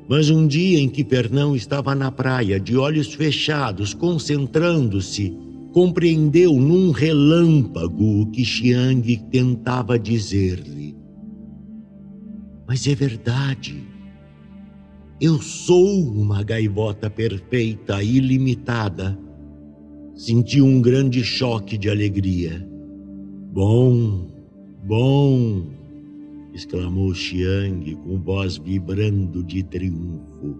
Mas um dia em que Fernão estava na praia, de olhos fechados, concentrando-se, compreendeu num relâmpago o que Xiang tentava dizer-lhe. Mas é verdade. Eu sou uma gaivota perfeita, ilimitada. Senti um grande choque de alegria. Bom, bom, exclamou Xiang com voz vibrando de triunfo.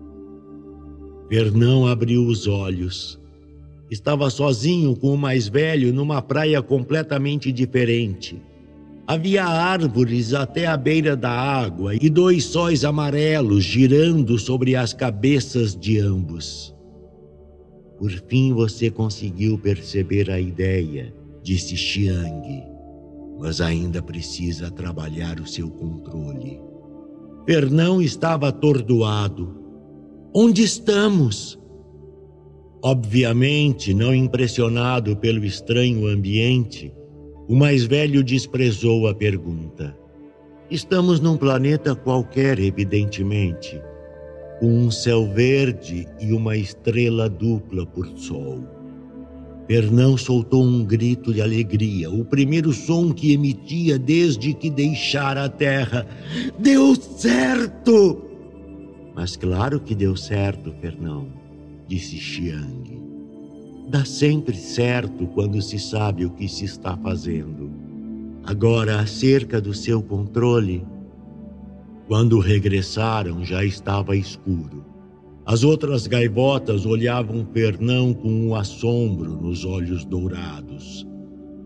Fernão abriu os olhos. Estava sozinho com o mais velho numa praia completamente diferente. Havia árvores até a beira da água e dois sóis amarelos girando sobre as cabeças de ambos. Por fim você conseguiu perceber a ideia, disse Xiang, mas ainda precisa trabalhar o seu controle. Fernão estava atordoado. Onde estamos? Obviamente, não impressionado pelo estranho ambiente, o mais velho desprezou a pergunta. Estamos num planeta qualquer, evidentemente, com um céu verde e uma estrela dupla por sol. Fernão soltou um grito de alegria, o primeiro som que emitia desde que deixara a terra. Deu certo! Mas claro que deu certo, Fernão, disse Xiang. Dá sempre certo quando se sabe o que se está fazendo. Agora, acerca do seu controle, quando regressaram já estava escuro. As outras gaivotas olhavam Fernão com um assombro nos olhos dourados.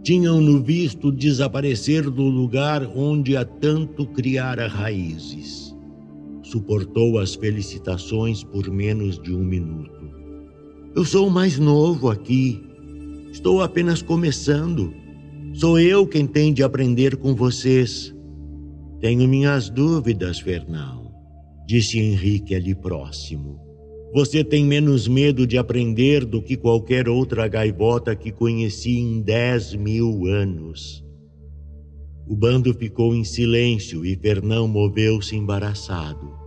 Tinham-no visto desaparecer do lugar onde há tanto criara raízes. Suportou as felicitações por menos de um minuto. Eu sou o mais novo aqui. Estou apenas começando. Sou eu quem tem de aprender com vocês. Tenho minhas dúvidas, Fernão, disse Henrique ali próximo. Você tem menos medo de aprender do que qualquer outra gaivota que conheci em dez mil anos. O bando ficou em silêncio e Fernão moveu-se embaraçado.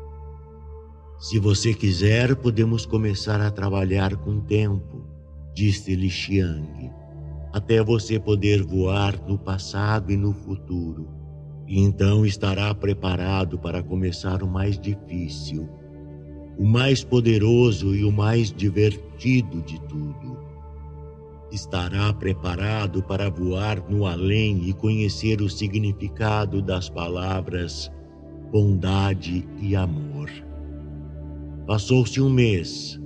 Se você quiser, podemos começar a trabalhar com tempo, disse-lhe Xiang, até você poder voar no passado e no futuro. E então estará preparado para começar o mais difícil, o mais poderoso e o mais divertido de tudo. Estará preparado para voar no além e conhecer o significado das palavras bondade e amor. Passou-se um mês,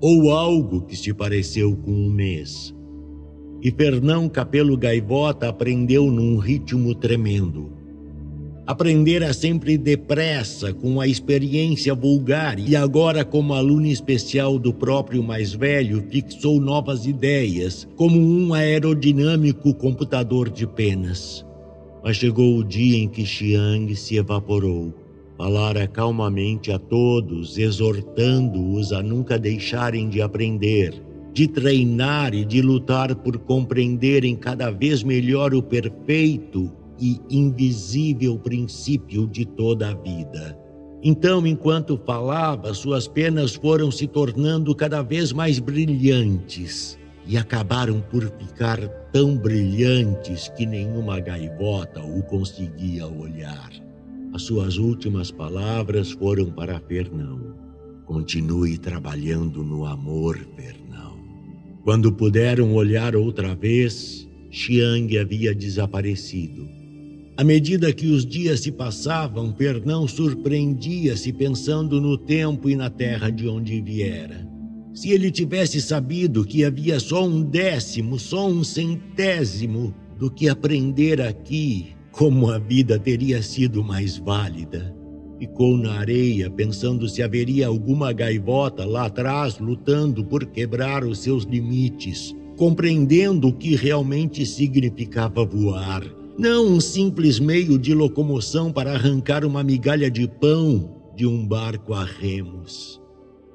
ou algo que se pareceu com um mês. E Fernão Capelo Gaivota aprendeu num ritmo tremendo. Aprendera sempre depressa, com a experiência vulgar, e agora, como aluno especial do próprio mais velho, fixou novas ideias, como um aerodinâmico computador de penas. Mas chegou o dia em que Xiang se evaporou falara calmamente a todos, exortando-os a nunca deixarem de aprender, de treinar e de lutar por compreenderem cada vez melhor o perfeito e invisível princípio de toda a vida. Então, enquanto falava, suas penas foram se tornando cada vez mais brilhantes e acabaram por ficar tão brilhantes que nenhuma gaivota o conseguia olhar. As suas últimas palavras foram para Fernão. Continue trabalhando no amor, Fernão. Quando puderam olhar outra vez, Xiang havia desaparecido. À medida que os dias se passavam, Fernão surpreendia-se pensando no tempo e na terra de onde viera. Se ele tivesse sabido que havia só um décimo, só um centésimo do que aprender aqui, como a vida teria sido mais válida. Ficou na areia pensando se haveria alguma gaivota lá atrás lutando por quebrar os seus limites, compreendendo o que realmente significava voar. Não um simples meio de locomoção para arrancar uma migalha de pão de um barco a remos.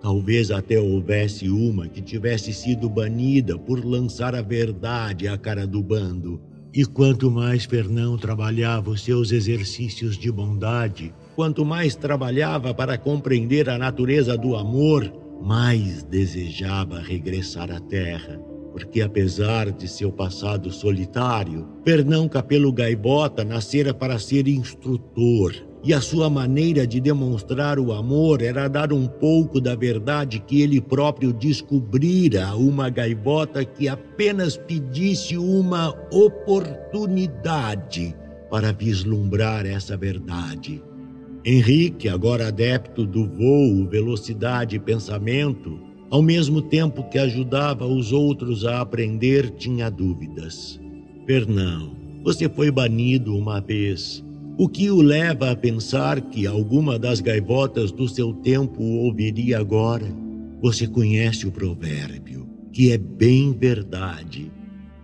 Talvez até houvesse uma que tivesse sido banida por lançar a verdade à cara do bando. E quanto mais Fernão trabalhava os seus exercícios de bondade, quanto mais trabalhava para compreender a natureza do amor, mais desejava regressar à terra. Porque, apesar de seu passado solitário, Fernão Capelo Gaivota nascera para ser instrutor, e a sua maneira de demonstrar o amor era dar um pouco da verdade que ele próprio descobrira a uma gaivota que apenas pedisse uma oportunidade para vislumbrar essa verdade. Henrique, agora adepto do voo, velocidade e pensamento, ao mesmo tempo que ajudava os outros a aprender, tinha dúvidas. Fernão, você foi banido uma vez. O que o leva a pensar que alguma das gaivotas do seu tempo ouviria agora? Você conhece o provérbio, que é bem verdade.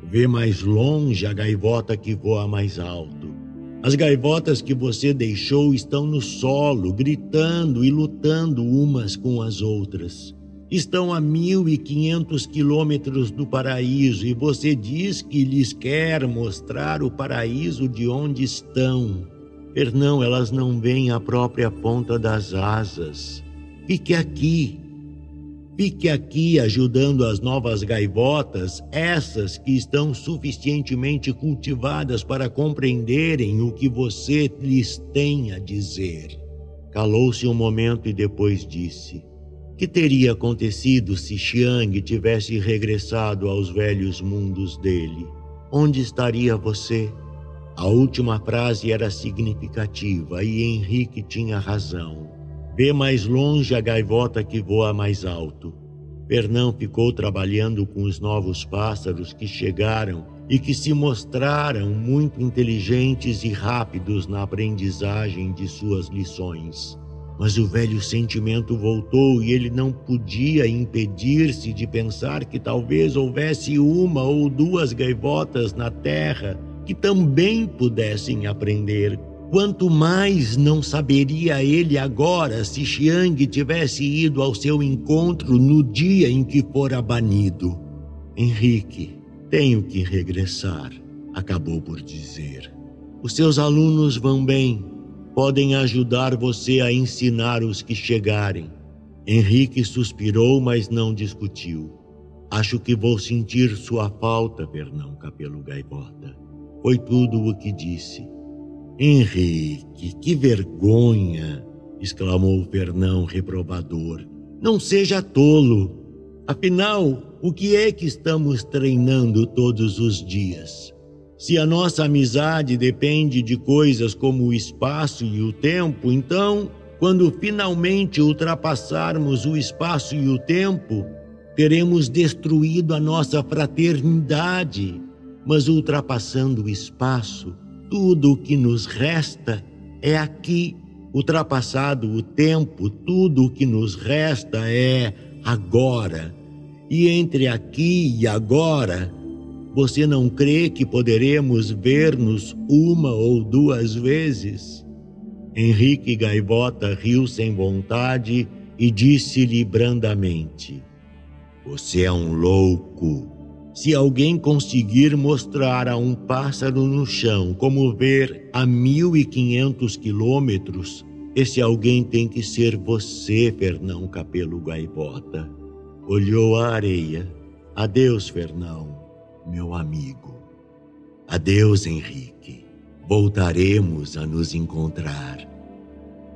Vê mais longe a gaivota que voa mais alto. As gaivotas que você deixou estão no solo, gritando e lutando umas com as outras. Estão a mil e quinhentos quilômetros do paraíso e você diz que lhes quer mostrar o paraíso de onde estão. Perdão, elas não veem a própria ponta das asas. Fique aqui, Fique aqui ajudando as novas gaivotas, essas que estão suficientemente cultivadas para compreenderem o que você lhes tem a dizer. Calou-se um momento e depois disse: Que teria acontecido se Xiang tivesse regressado aos velhos mundos dele? Onde estaria você? A última frase era significativa e Henrique tinha razão. Vê mais longe a gaivota que voa mais alto. Fernão ficou trabalhando com os novos pássaros que chegaram e que se mostraram muito inteligentes e rápidos na aprendizagem de suas lições. Mas o velho sentimento voltou e ele não podia impedir-se de pensar que talvez houvesse uma ou duas gaivotas na terra que também pudessem aprender Quanto mais não saberia ele agora se Xiang tivesse ido ao seu encontro no dia em que fora banido. Henrique, tenho que regressar, acabou por dizer. Os seus alunos vão bem, podem ajudar você a ensinar os que chegarem. Henrique suspirou, mas não discutiu. Acho que vou sentir sua falta, Fernão Capelo Gaivota. Foi tudo o que disse. Henrique, que vergonha! exclamou Fernão reprovador. Não seja tolo. Afinal, o que é que estamos treinando todos os dias? Se a nossa amizade depende de coisas como o espaço e o tempo, então, quando finalmente ultrapassarmos o espaço e o tempo, teremos destruído a nossa fraternidade. Mas ultrapassando o espaço, tudo o que nos resta é aqui. Ultrapassado o tempo, tudo o que nos resta é agora. E entre aqui e agora, você não crê que poderemos ver-nos uma ou duas vezes? Henrique Gaivota riu sem vontade e disse-lhe brandamente: Você é um louco. Se alguém conseguir mostrar a um pássaro no chão como ver a mil e quinhentos quilômetros, esse alguém tem que ser você, Fernão Capelo Gaivota. Olhou a areia. Adeus, Fernão, meu amigo. Adeus, Henrique. Voltaremos a nos encontrar.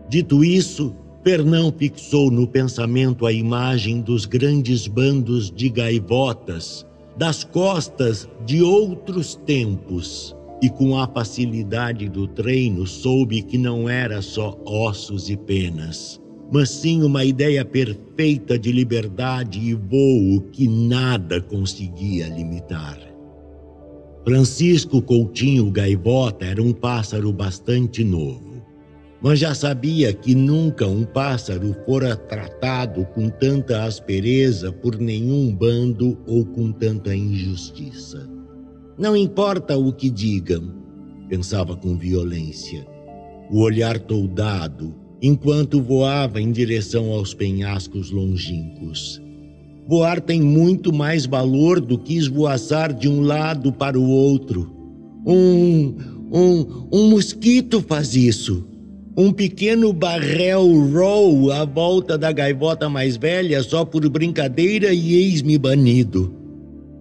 Dito isso, Fernão fixou no pensamento a imagem dos grandes bandos de gaivotas das costas de outros tempos. E com a facilidade do treino, soube que não era só ossos e penas. mas sim uma ideia perfeita de liberdade e voo que nada conseguia limitar. Francisco Coutinho Gaivota era um pássaro bastante novo, mas já sabia que nunca um pássaro fora tratado com tanta aspereza por nenhum bando ou com tanta injustiça. Não importa o que digam, pensava com violência, o olhar toldado, enquanto voava em direção aos penhascos longínquos. Voar tem muito mais valor do que esvoaçar de um lado para o outro. Um, um, um mosquito faz isso. Um pequeno barrel roll à volta da gaivota mais velha só por brincadeira e eis-me banido.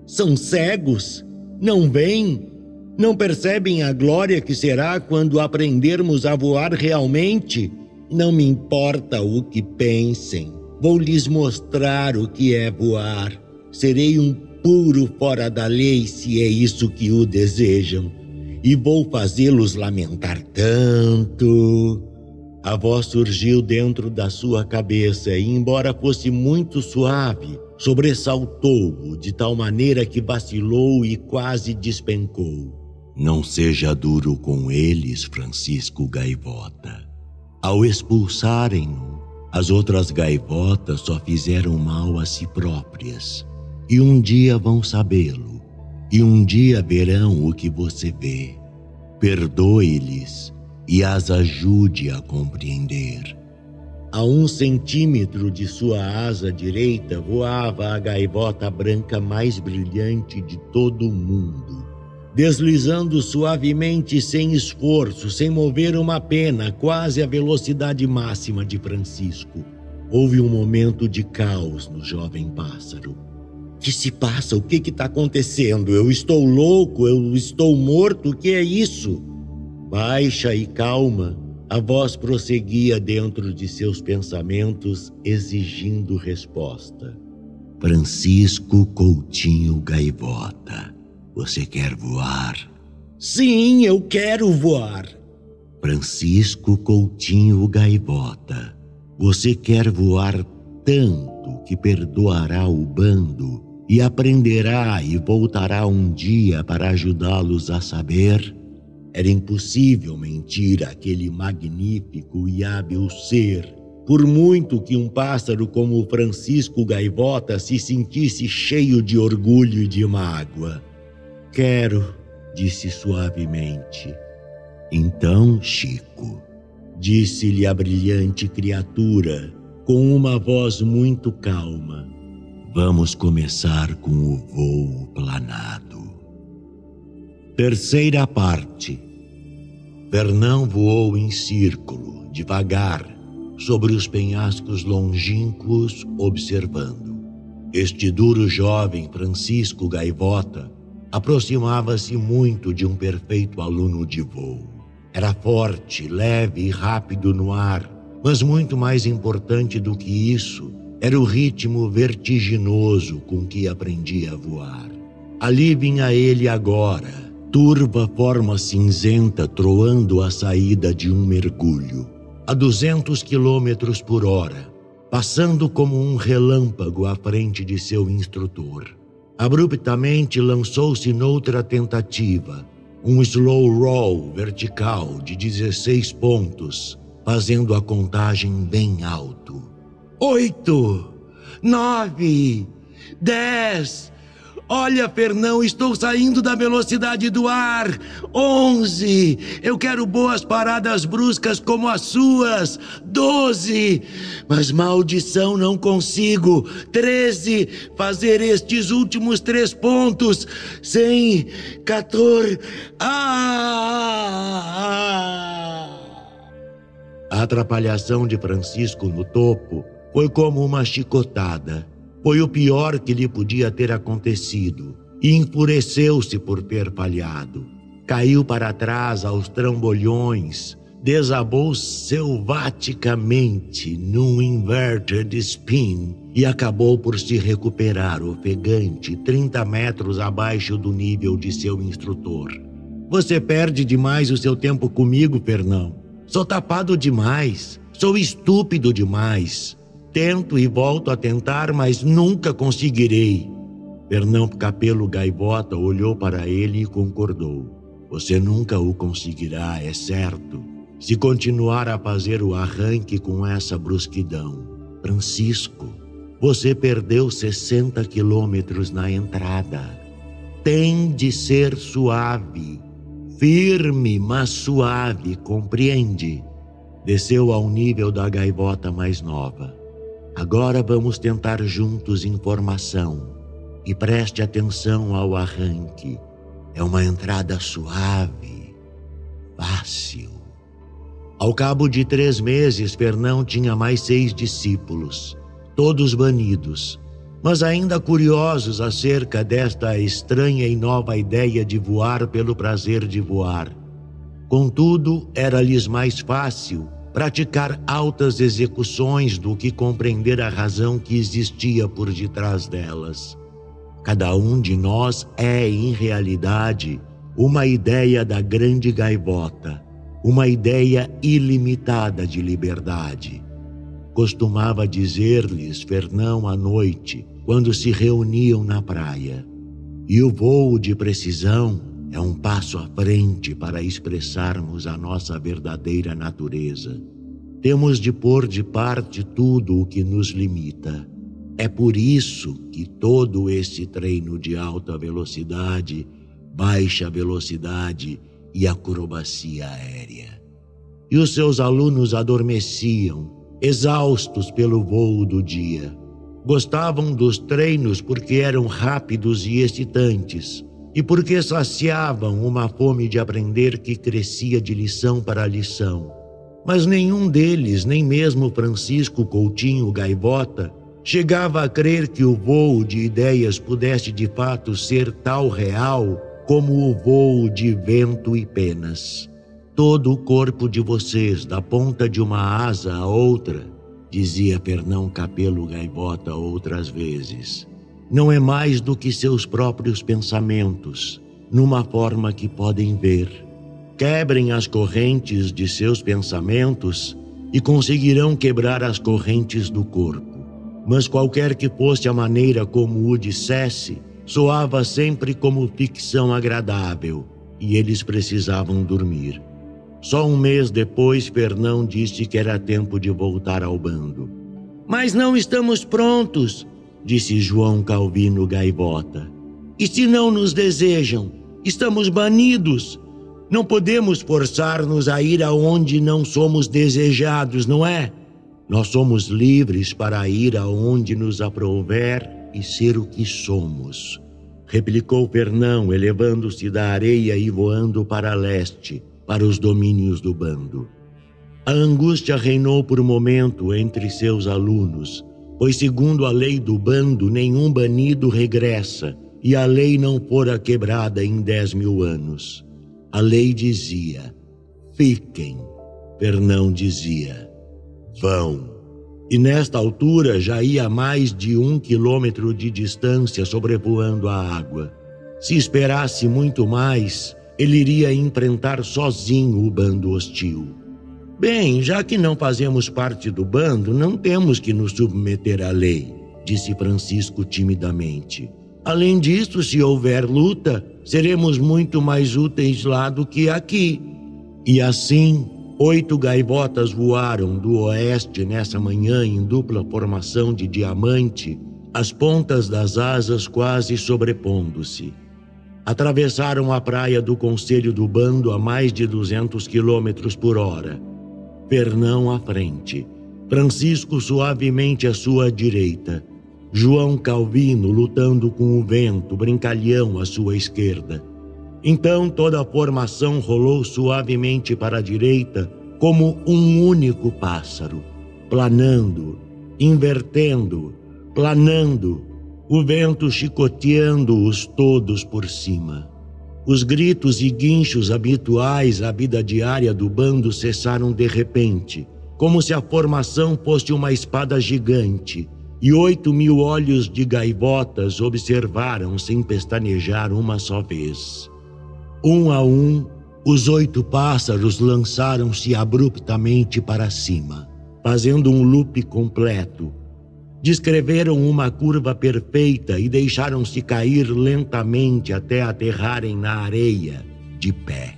São cegos? Não veem? Não percebem a glória que será quando aprendermos a voar realmente? Não me importa o que pensem. Vou lhes mostrar o que é voar. Serei um puro fora da lei se é isso que o desejam. E vou fazê-los lamentar tanto. A voz surgiu dentro da sua cabeça e, embora fosse muito suave, sobressaltou-o de tal maneira que vacilou e quase despencou. Não seja duro com eles, Francisco Gaivota. Ao expulsarem-no, as outras gaivotas só fizeram mal a si próprias. E um dia vão sabê-lo, e um dia verão o que você vê. Perdoe-lhes e as ajude a compreender. A um centímetro de sua asa direita voava a gaivota branca mais brilhante de todo o mundo deslizando suavemente sem esforço, sem mover uma pena, quase à velocidade máxima de Francisco. Houve um momento de caos no jovem pássaro. Que se passa? O que está acontecendo? Eu estou louco? Eu estou morto? O que é isso? Baixa e calma, a voz prosseguia dentro de seus pensamentos, exigindo resposta. Francisco Coutinho Gaivota você quer voar? Sim, eu quero voar. Francisco Coutinho Gaivota, você quer voar tanto que perdoará o bando e aprenderá e voltará um dia para ajudá-los a saber? Era impossível mentir àquele magnífico e hábil ser, por muito que um pássaro como Francisco Gaivota se sentisse cheio de orgulho e de mágoa. Quero, disse suavemente. Então, Chico, disse-lhe a brilhante criatura, com uma voz muito calma, vamos começar com o voo planado. Terceira parte. Fernão voou em círculo, devagar, sobre os penhascos longínquos, observando. Este duro jovem Francisco Gaivota aproximava-se muito de um perfeito aluno de voo. Era forte, leve e rápido no ar, mas muito mais importante do que isso era o ritmo vertiginoso com que aprendia a voar. Ali vinha ele agora, turva forma cinzenta troando a saída de um mergulho, a 200 quilômetros por hora, passando como um relâmpago à frente de seu instrutor. Abruptamente lançou-se noutra tentativa, um slow roll vertical de 16 pontos, fazendo a contagem bem alto. Oito, nove, dez, Olha, Fernão, estou saindo da velocidade do ar. Onze. Eu quero boas paradas bruscas como as suas. Doze. Mas maldição, não consigo. Treze. Fazer estes últimos três pontos. Sem. Quatorze. Ah! A atrapalhação de Francisco no topo foi como uma chicotada. Foi o pior que lhe podia ter acontecido e enfureceu-se por ter falhado. Caiu para trás aos trambolhões, desabou selvaticamente num inverted spin e acabou por se recuperar ofegante 30 metros abaixo do nível de seu instrutor. Você perde demais o seu tempo comigo, Fernão. Sou tapado demais, sou estúpido demais. Tento e volto a tentar, mas nunca conseguirei. Fernão Capelo Gaivota olhou para ele e concordou. Você nunca o conseguirá, é certo, se continuar a fazer o arranque com essa brusquidão. Francisco, você perdeu 60 quilômetros na entrada. Tem de ser suave, firme, mas suave, compreende? Desceu ao nível da gaivota mais nova. Agora vamos tentar juntos informação e preste atenção ao arranque. É uma entrada suave, fácil. Ao cabo de três meses, Fernão tinha mais seis discípulos, todos banidos, mas ainda curiosos acerca desta estranha e nova ideia de voar pelo prazer de voar. Contudo, era-lhes mais fácil praticar altas execuções do que compreender a razão que existia por detrás delas. Cada um de nós é, em realidade, uma ideia da grande gaivota, uma ideia ilimitada de liberdade. Costumava dizer-lhes Fernão à noite, quando se reuniam na praia. E o voo de precisão é um passo à frente para expressarmos a nossa verdadeira natureza. Temos de pôr de parte tudo o que nos limita é por isso que todo esse treino de alta velocidade, baixa velocidade e acrobacia aérea. E os seus alunos adormeciam, exaustos pelo voo do dia. Gostavam dos treinos porque eram rápidos e excitantes, e porque saciavam uma fome de aprender que crescia de lição para lição. Mas nenhum deles, nem mesmo Francisco Coutinho Gaivota, Chegava a crer que o voo de ideias pudesse de fato ser tal real como o voo de vento e penas. Todo o corpo de vocês, da ponta de uma asa a outra, dizia Fernão Capelo Gaivota outras vezes, não é mais do que seus próprios pensamentos, numa forma que podem ver. Quebrem as correntes de seus pensamentos e conseguirão quebrar as correntes do corpo mas qualquer que fosse a maneira como o dissesse, soava sempre como ficção agradável e eles precisavam dormir. Só um mês depois, Fernão disse que era tempo de voltar ao bando. Mas não estamos prontos, disse João Calvino Gaivota. E se não nos desejam? Estamos banidos. Não podemos forçar-nos a ir aonde não somos desejados, não é? Nós somos livres para ir aonde nos aprouver e ser o que somos. Replicou Fernão, elevando-se da areia e voando para leste, para os domínios do bando. A angústia reinou por um momento entre seus alunos, pois, segundo a lei do bando, nenhum banido regressa, e a lei não fora quebrada em dez mil anos. A lei dizia: fiquem. Fernão dizia: vão. E nesta altura já ia a mais de um quilômetro de distância sobrevoando a água. Se esperasse muito mais, ele iria enfrentar sozinho o bando hostil. Bem, já que não fazemos parte do bando, não temos que nos submeter à lei, disse Francisco timidamente. Além disso, se houver luta, seremos muito mais úteis lá do que aqui. E assim, Oito gaivotas voaram do oeste nessa manhã em dupla formação de diamante, as pontas das asas quase sobrepondo-se. Atravessaram a praia do Conselho do Bando a mais de 200 quilômetros por hora. Fernão à frente, Francisco suavemente à sua direita, João Calvino lutando com o vento, brincalhão à sua esquerda. Então toda a formação rolou suavemente para a direita, como um único pássaro, planando, invertendo, planando, o vento chicoteando-os todos por cima. Os gritos e guinchos habituais à vida diária do bando cessaram de repente, como se a formação fosse uma espada gigante, e oito mil olhos de gaivotas observaram sem pestanejar uma só vez. Um a um, Os oito pássaros lançaram-se abruptamente para cima, fazendo um loop completo. Descreveram uma curva perfeita e deixaram-se cair lentamente até aterrarem na areia, de pé.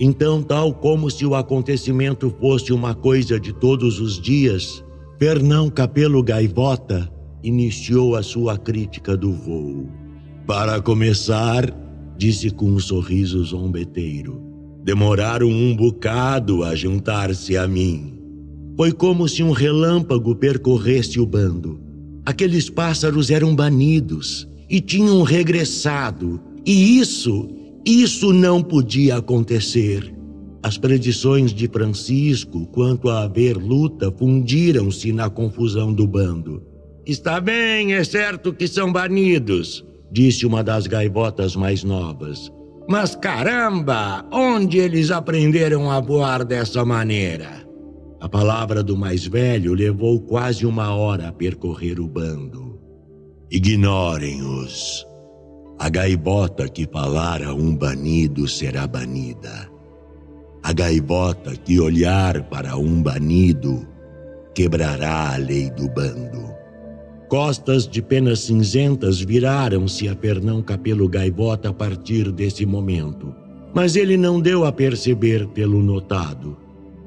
Então, tal como se o acontecimento fosse uma coisa de todos os dias, Fernão Capelo Gaivota iniciou a sua crítica do voo. Para começar, disse com um sorriso zombeteiro, demoraram um bocado a juntar-se a mim. Foi como se um relâmpago percorresse o bando. Aqueles pássaros eram banidos e tinham regressado, e isso, isso não podia acontecer. As predições de Francisco quanto a haver luta fundiram-se na confusão do bando. Está bem, é certo que são banidos, disse uma das gaivotas mais novas. Mas caramba, onde eles aprenderam a voar dessa maneira? A palavra do mais velho levou quase uma hora a percorrer o bando. Ignorem-os. A gaivota que falar a um banido será banida. A gaivota que olhar para um banido quebrará a lei do bando. Costas de penas cinzentas viraram-se a Fernão Capelo Gaivota a partir desse momento. Mas ele não deu a perceber pelo notado.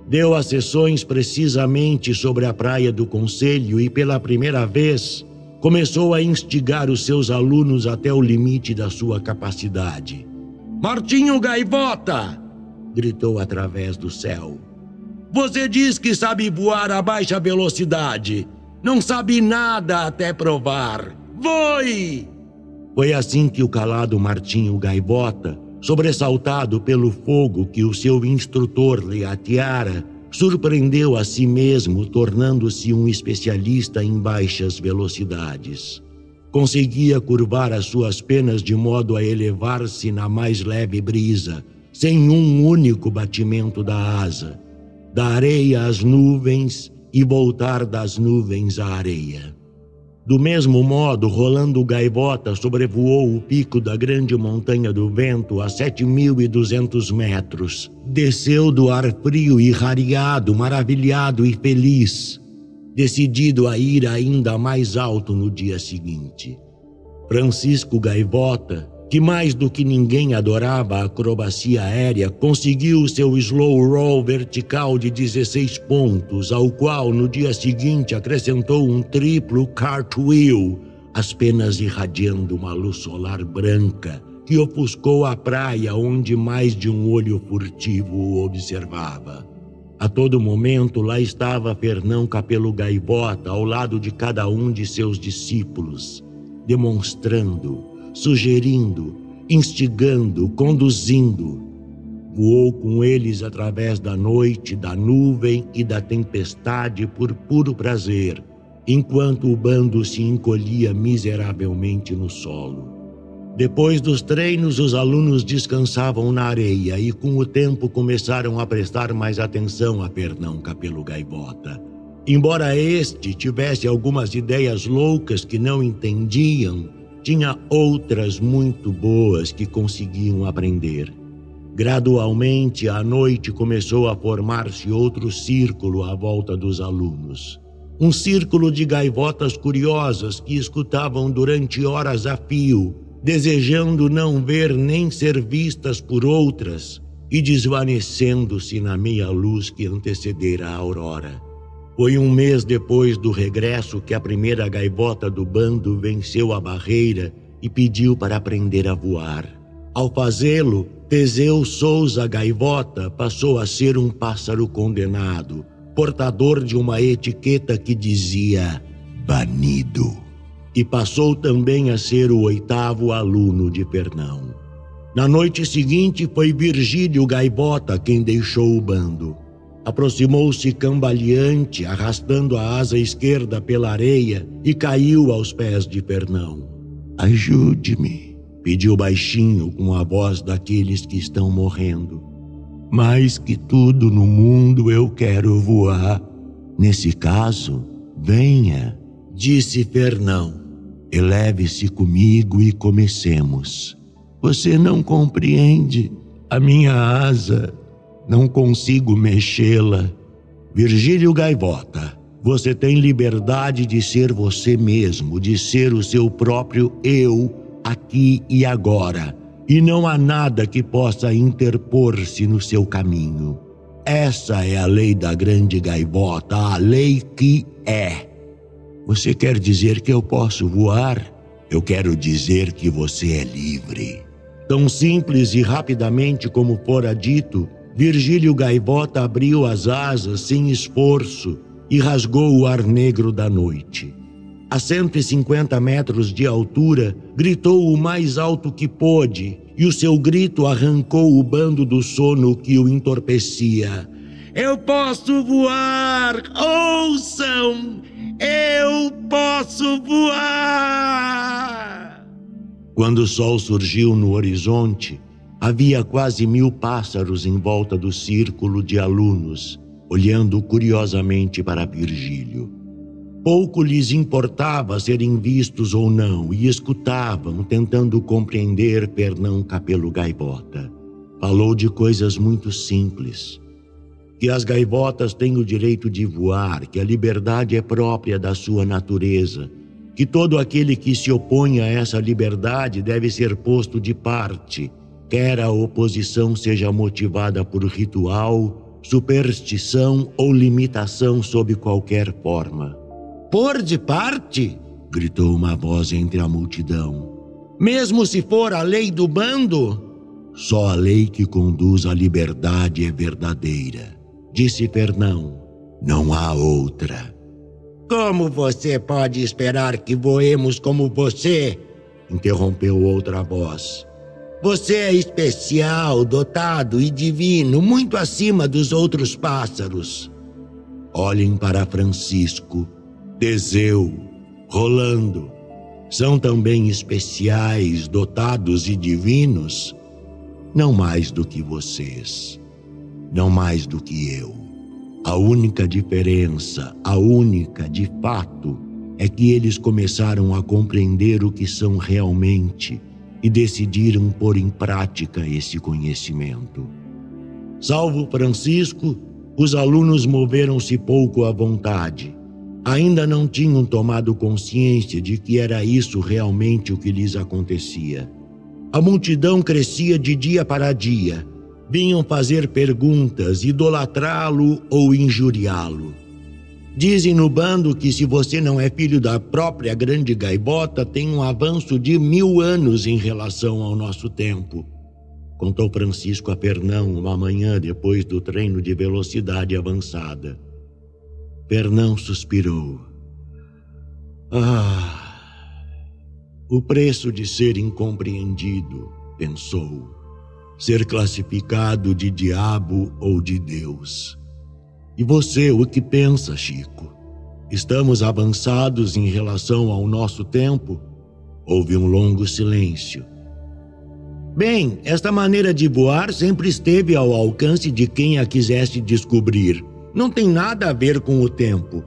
Deu as sessões precisamente sobre a praia do Conselho e, pela primeira vez, começou a instigar os seus alunos até o limite da sua capacidade. Martinho Gaivota! gritou através do céu. Você diz que sabe voar a baixa velocidade. Não sabe nada até provar. Voe! Foi assim que o calado Martinho Gaivota, sobressaltado pelo fogo que o seu instrutor lhe ateara, surpreendeu a si mesmo, tornando-se um especialista em baixas velocidades. Conseguia curvar as suas penas de modo a elevar-se na mais leve brisa, sem um único batimento da asa, da areia às nuvens e voltar das nuvens à areia. Do mesmo modo, Rolando Gaivota sobrevoou o pico da grande montanha do vento a 7.200 metros. Desceu do ar frio e rareado, maravilhado e feliz, decidido a ir ainda mais alto no dia seguinte. Francisco Gaivota que mais do que ninguém adorava a acrobacia aérea, conseguiu seu slow roll vertical de 16 pontos, ao qual no dia seguinte acrescentou um triplo cartwheel, as penas irradiando uma luz solar branca que ofuscou a praia onde mais de um olho furtivo o observava. A todo momento lá estava Fernão Capelo Gaivota ao lado de cada um de seus discípulos, demonstrando sugerindo, instigando, conduzindo. Voou com eles através da noite, da nuvem e da tempestade por puro prazer, enquanto o bando se encolhia miseravelmente no solo. Depois dos treinos, os alunos descansavam na areia e, com o tempo, começaram a prestar mais atenção a Fernão Capelo Gaivota. Embora este tivesse algumas ideias loucas que não entendiam, tinha outras muito boas que conseguiam aprender. Gradualmente, à noite começou a formar-se outro círculo à volta dos alunos. Um círculo de gaivotas curiosas que escutavam durante horas a fio, desejando não ver nem ser vistas por outras e desvanecendo-se na meia luz que antecedera a aurora. Foi um mês depois do regresso que a primeira gaivota do bando venceu a barreira e pediu para aprender a voar. Ao fazê-lo, Teseu Souza Gaivota passou a ser um pássaro condenado, portador de uma etiqueta que dizia banido. E passou também a ser o oitavo aluno de Pernão. Na noite seguinte, foi Virgílio Gaivota quem deixou o bando. Aproximou-se cambaleante, arrastando a asa esquerda pela areia e caiu aos pés de Pernão. Ajude-me, pediu baixinho com a voz daqueles que estão morrendo. Mais que tudo no mundo eu quero voar. Nesse caso, venha, disse Fernão. Eleve-se comigo e comecemos. Você não compreende. A minha asa, não consigo mexê-la. Virgílio Gaivota, você tem liberdade de ser você mesmo, de ser o seu próprio eu, aqui e agora. E não há nada que possa interpor-se no seu caminho. Essa é a lei da grande gaivota, a lei que é. Você quer dizer que eu posso voar? Eu quero dizer que você é livre. Tão simples e rapidamente como fora dito, Virgílio Gaivota abriu as asas sem esforço e rasgou o ar negro da noite. A 150 metros de altura, gritou o mais alto que pôde, e o seu grito arrancou o bando do sono que o entorpecia. Eu posso voar! Ouçam! Eu posso voar! Quando o sol surgiu no horizonte, havia quase mil pássaros em volta do círculo de alunos, olhando curiosamente para Virgílio. Pouco lhes importava serem vistos ou não e escutavam, tentando compreender Pernão Capelo Gaivota. Falou de coisas muito simples que as gaivotas têm o direito de voar, que a liberdade é própria da sua natureza, que todo aquele que se opõe a essa liberdade deve ser posto de parte, quer a oposição seja motivada por ritual, superstição ou limitação sob qualquer forma. Por de parte? gritou uma voz entre a multidão. Mesmo se for a lei do bando? Só a lei que conduz à liberdade é verdadeira disse Fernão. Não há outra. Como você pode esperar que voemos como você? interrompeu outra voz. Você é especial, dotado e divino, muito acima dos outros pássaros. Olhem para Francisco, Teseu, Rolando. São também especiais, dotados e divinos, não mais do que vocês não mais do que eu. A única diferença, a única de fato, é que eles começaram a compreender o que são realmente e decidiram pôr em prática esse conhecimento. Salvo Francisco, os alunos moveram-se pouco à vontade. Ainda não tinham tomado consciência de que era isso realmente o que lhes acontecia. A multidão crescia de dia para dia vinham fazer perguntas, idolatrá-lo ou injuriá-lo. Dizem no bando que se você não é filho da própria grande gaivota, tem um avanço de mil anos em relação ao nosso tempo. Contou Francisco a Fernão uma manhã depois do treino de velocidade avançada. Fernão suspirou. Ah, o preço de ser incompreendido, pensou ser classificado de diabo ou de Deus. E você, o que pensa, Chico? Estamos avançados em relação ao nosso tempo? Houve um longo silêncio. Bem, esta maneira de voar sempre esteve ao alcance de quem a quisesse descobrir. Não tem nada a ver com o tempo.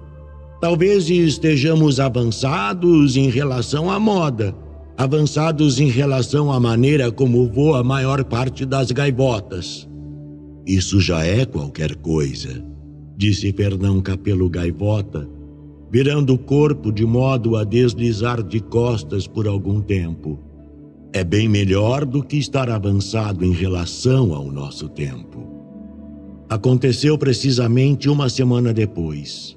Talvez estejamos avançados em relação à moda avançados em relação à maneira como voa a maior parte das gaivotas. Isso já é qualquer coisa, disse Fernão Capelo Gaivota, virando o corpo de modo a deslizar de costas por algum tempo. É bem melhor do que estar avançado em relação ao nosso tempo. Aconteceu precisamente uma semana depois.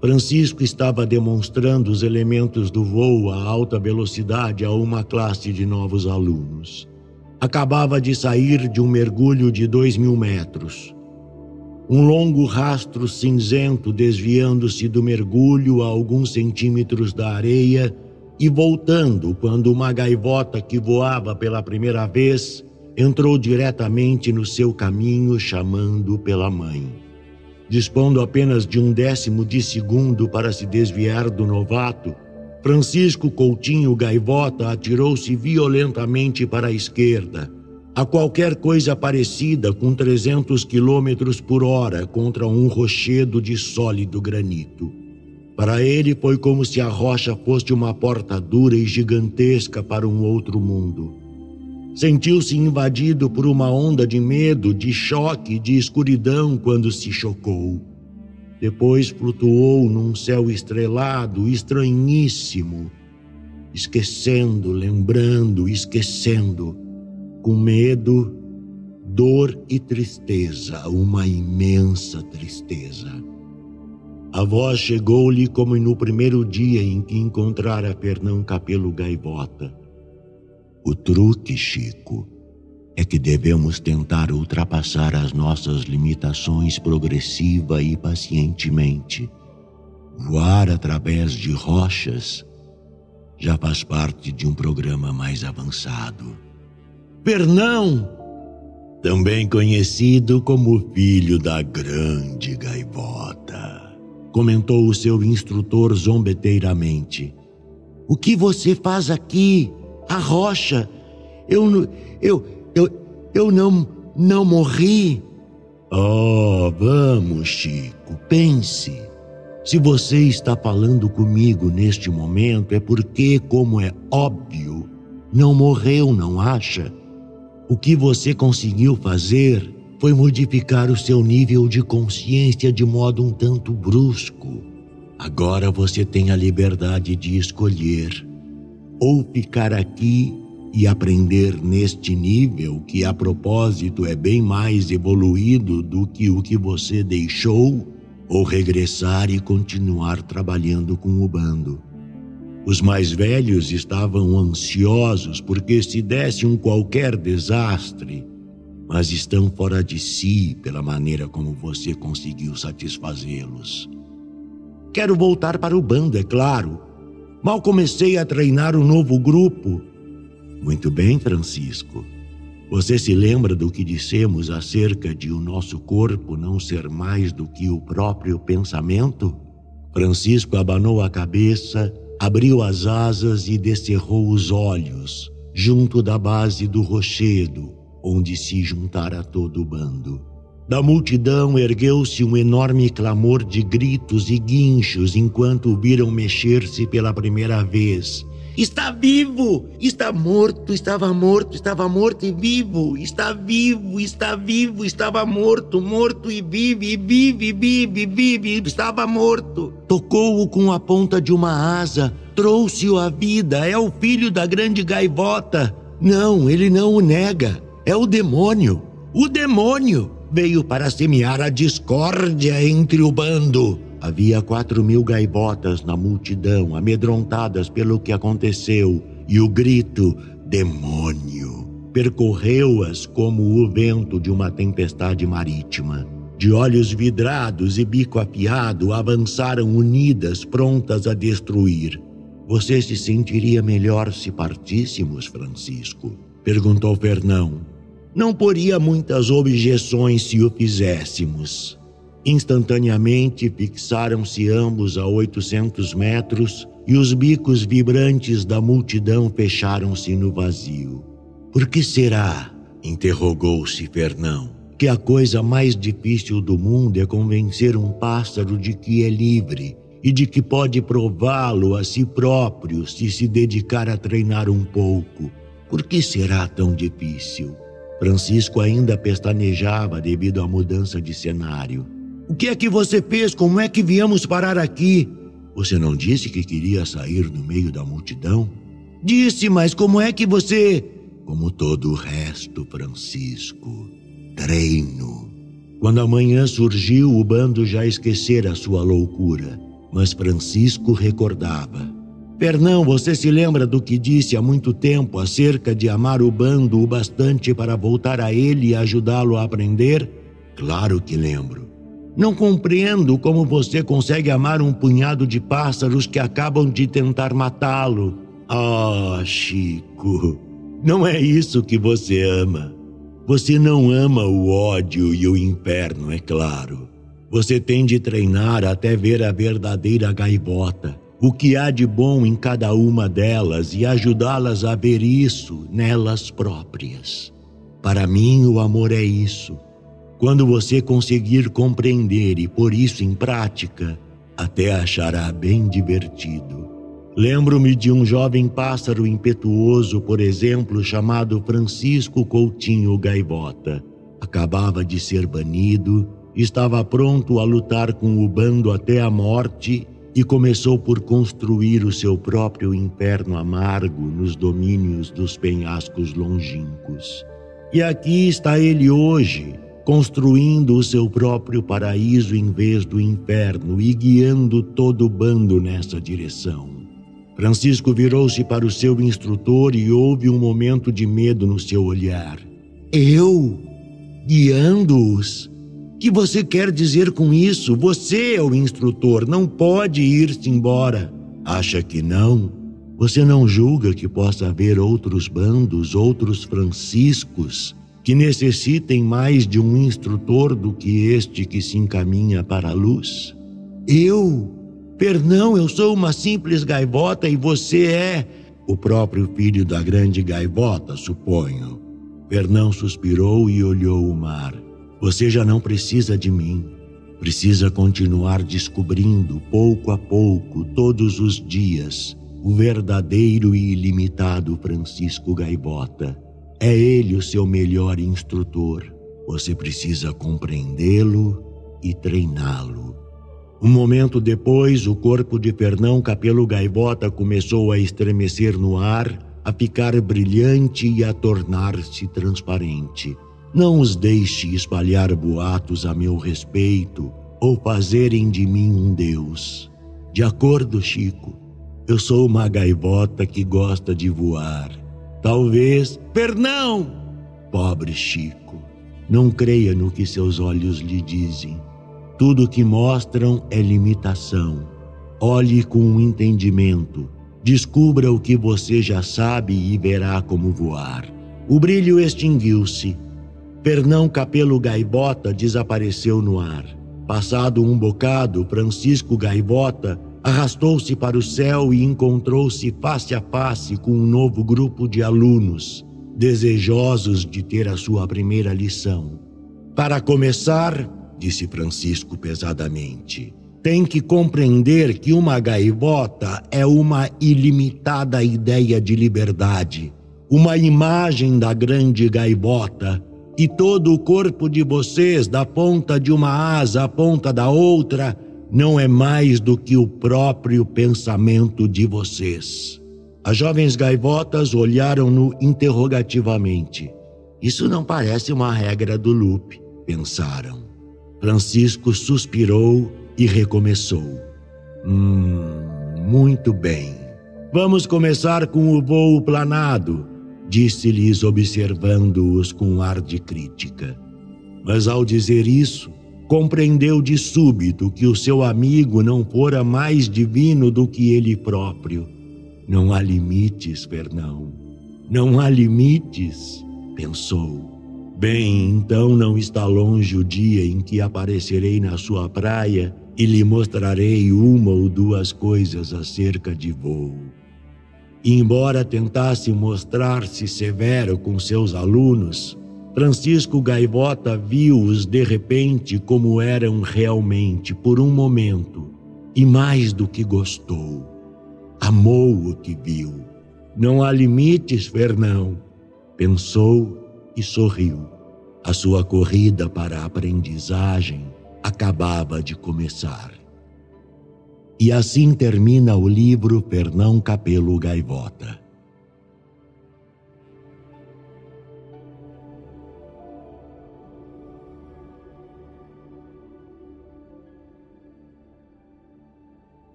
Francisco estava demonstrando os elementos do voo a alta velocidade a uma classe de novos alunos. Acabava de sair de um mergulho de dois mil metros. Um longo rastro cinzento desviando-se do mergulho a alguns centímetros da areia e voltando quando uma gaivota que voava pela primeira vez entrou diretamente no seu caminho, chamando pela mãe. Dispondo apenas de um décimo de segundo para se desviar do novato, Francisco Coutinho Gaivota atirou-se violentamente para a esquerda, a qualquer coisa parecida com 300 quilômetros por hora contra um rochedo de sólido granito. Para ele foi como se a rocha fosse uma porta dura e gigantesca para um outro mundo. Sentiu-se invadido por uma onda de medo, de choque, de escuridão quando se chocou. Depois flutuou num céu estrelado, estranhíssimo, esquecendo, lembrando, esquecendo, com medo, dor e tristeza, uma imensa tristeza. A voz chegou-lhe como no primeiro dia em que encontrara Fernão Capelo Gaivota. O truque, Chico, é que devemos tentar ultrapassar as nossas limitações progressiva e pacientemente. Voar através de rochas já faz parte de um programa mais avançado. Fernão, também conhecido como filho da grande gaivota comentou o seu instrutor zombeteiramente. O que você faz aqui? A rocha? Eu, eu, eu, eu não, não morri. Oh, vamos, Chico, pense. Se você está falando comigo neste momento é porque, como é óbvio, não morreu, não acha? O que você conseguiu fazer foi modificar o seu nível de consciência de modo um tanto brusco. Agora você tem a liberdade de escolher ou ficar aqui e aprender neste nível, que a propósito é bem mais evoluído do que o que você deixou, ou regressar e continuar trabalhando com o bando. Os mais velhos estavam ansiosos porque, se desse um qualquer desastre, mas estão fora de si pela maneira como você conseguiu satisfazê-los. Quero voltar para o bando, é claro. Mal comecei a treinar um novo grupo. Muito bem, Francisco. Você se lembra do que dissemos acerca de o nosso corpo não ser mais do que o próprio pensamento? Francisco abanou a cabeça, abriu as asas e descerrou os olhos, junto da base do rochedo, onde se juntara todo o bando. Da multidão ergueu-se um enorme clamor de gritos e guinchos enquanto o viram mexer-se pela primeira vez. Está vivo! Está morto! Estava morto! Estava morto e vivo! Está vivo! Está vivo! Estava morto! Morto e vive! Vive! Vive! Vive! Estava morto! Tocou-o com a ponta de uma asa, trouxe-o à vida. É o filho da grande gaivota. Não, ele não o nega. É o demônio. O demônio veio para semear a discórdia entre o bando. Havia quatro mil gaivotas na multidão, amedrontadas pelo que aconteceu, e o grito demônio percorreu-as como o vento de uma tempestade marítima. De olhos vidrados e bico afiado, avançaram unidas, prontas a destruir. Você se sentiria melhor se partíssemos, Francisco? Perguntou Fernão não poria muitas objeções se o fizéssemos. Instantaneamente fixaram-se ambos a oitocentos metros e os bicos vibrantes da multidão fecharam-se no vazio. Por que será? interrogou-se Fernão. Que a coisa mais difícil do mundo é convencer um pássaro de que é livre e de que pode prová-lo a si próprio se se dedicar a treinar um pouco. Por que será tão difícil? Francisco ainda pestanejava devido à mudança de cenário. O que é que você fez? Como é que viemos parar aqui? Você não disse que queria sair no meio da multidão? Disse, mas como é que você. Como todo o resto, Francisco. Treino. Quando a manhã surgiu, o bando já esquecera sua loucura, mas Francisco recordava. Fernão, você se lembra do que disse há muito tempo acerca de amar o bando o bastante para voltar a ele e ajudá-lo a aprender? Claro que lembro. Não compreendo como você consegue amar um punhado de pássaros que acabam de tentar matá-lo. Ah, Chico, não é isso que você ama. Você não ama o ódio e o inferno, é claro. Você tem de treinar até ver a verdadeira gaivota o que há de bom em cada uma delas e ajudá-las a ver isso nelas próprias. Para mim, o amor é isso. Quando você conseguir compreender e pôr isso em prática, até achará bem divertido. Lembro-me de um jovem pássaro impetuoso, por exemplo, chamado Francisco Coutinho Gaivota. Acabava de ser banido, estava pronto a lutar com o bando até a morte e começou por construir o seu próprio inferno amargo nos domínios dos penhascos longínquos. E aqui está ele hoje, construindo o seu próprio paraíso em vez do inferno e guiando todo o bando nessa direção. Francisco virou-se para o seu instrutor e houve um momento de medo no seu olhar. Eu? Guiando-os? que você quer dizer com isso? Você é o instrutor, não pode ir-se embora. Acha que não? Você não julga que possa haver outros bandos, outros franciscos, que necessitem mais de um instrutor do que este que se encaminha para a luz? Eu? Pernão, eu sou uma simples gaivota e você é o próprio filho da grande gaivota, suponho. Pernão suspirou e olhou o mar. Você já não precisa de mim. Precisa continuar descobrindo, pouco a pouco, todos os dias, o verdadeiro e ilimitado Francisco Gaivota. É ele o seu melhor instrutor. Você precisa compreendê-lo e treiná-lo. Um momento depois, o corpo de Fernão Capelo Gaivota começou a estremecer no ar, a ficar brilhante e a tornar-se transparente. Não os deixe espalhar boatos a meu respeito ou fazerem de mim um Deus. De acordo, Chico, eu sou uma gaivota que gosta de voar. Talvez. Pernão! Pobre Chico, não creia no que seus olhos lhe dizem. Tudo o que mostram é limitação. Olhe com um entendimento. Descubra o que você já sabe e verá como voar. O brilho extinguiu-se Pernão Capelo Gaivota desapareceu no ar. Passado um bocado, Francisco Gaivota arrastou-se para o céu e encontrou-se face a face com um novo grupo de alunos, desejosos de ter a sua primeira lição. Para começar, disse Francisco pesadamente, tem que compreender que uma gaivota é uma ilimitada ideia de liberdade, uma imagem da grande gaivota e todo o corpo de vocês, da ponta de uma asa à ponta da outra, não é mais do que o próprio pensamento de vocês. As jovens gaivotas olharam-no interrogativamente. Isso não parece uma regra do loop, pensaram. Francisco suspirou e recomeçou. Hum, muito bem. Vamos começar com o voo planado disse-lhes observando-os com ar de crítica. Mas ao dizer isso, compreendeu de súbito que o seu amigo não fora mais divino do que ele próprio. Não há limites, Fernão. Não há limites, pensou. Bem, então não está longe o dia em que aparecerei na sua praia e lhe mostrarei uma ou duas coisas acerca de voo. E embora tentasse mostrar-se severo com seus alunos, Francisco Gaivota viu-os de repente como eram realmente por um momento, e mais do que gostou, amou o que viu. Não há limites, Fernão, pensou e sorriu. A sua corrida para a aprendizagem acabava de começar. E assim termina o livro Pernão Capelo Gaivota.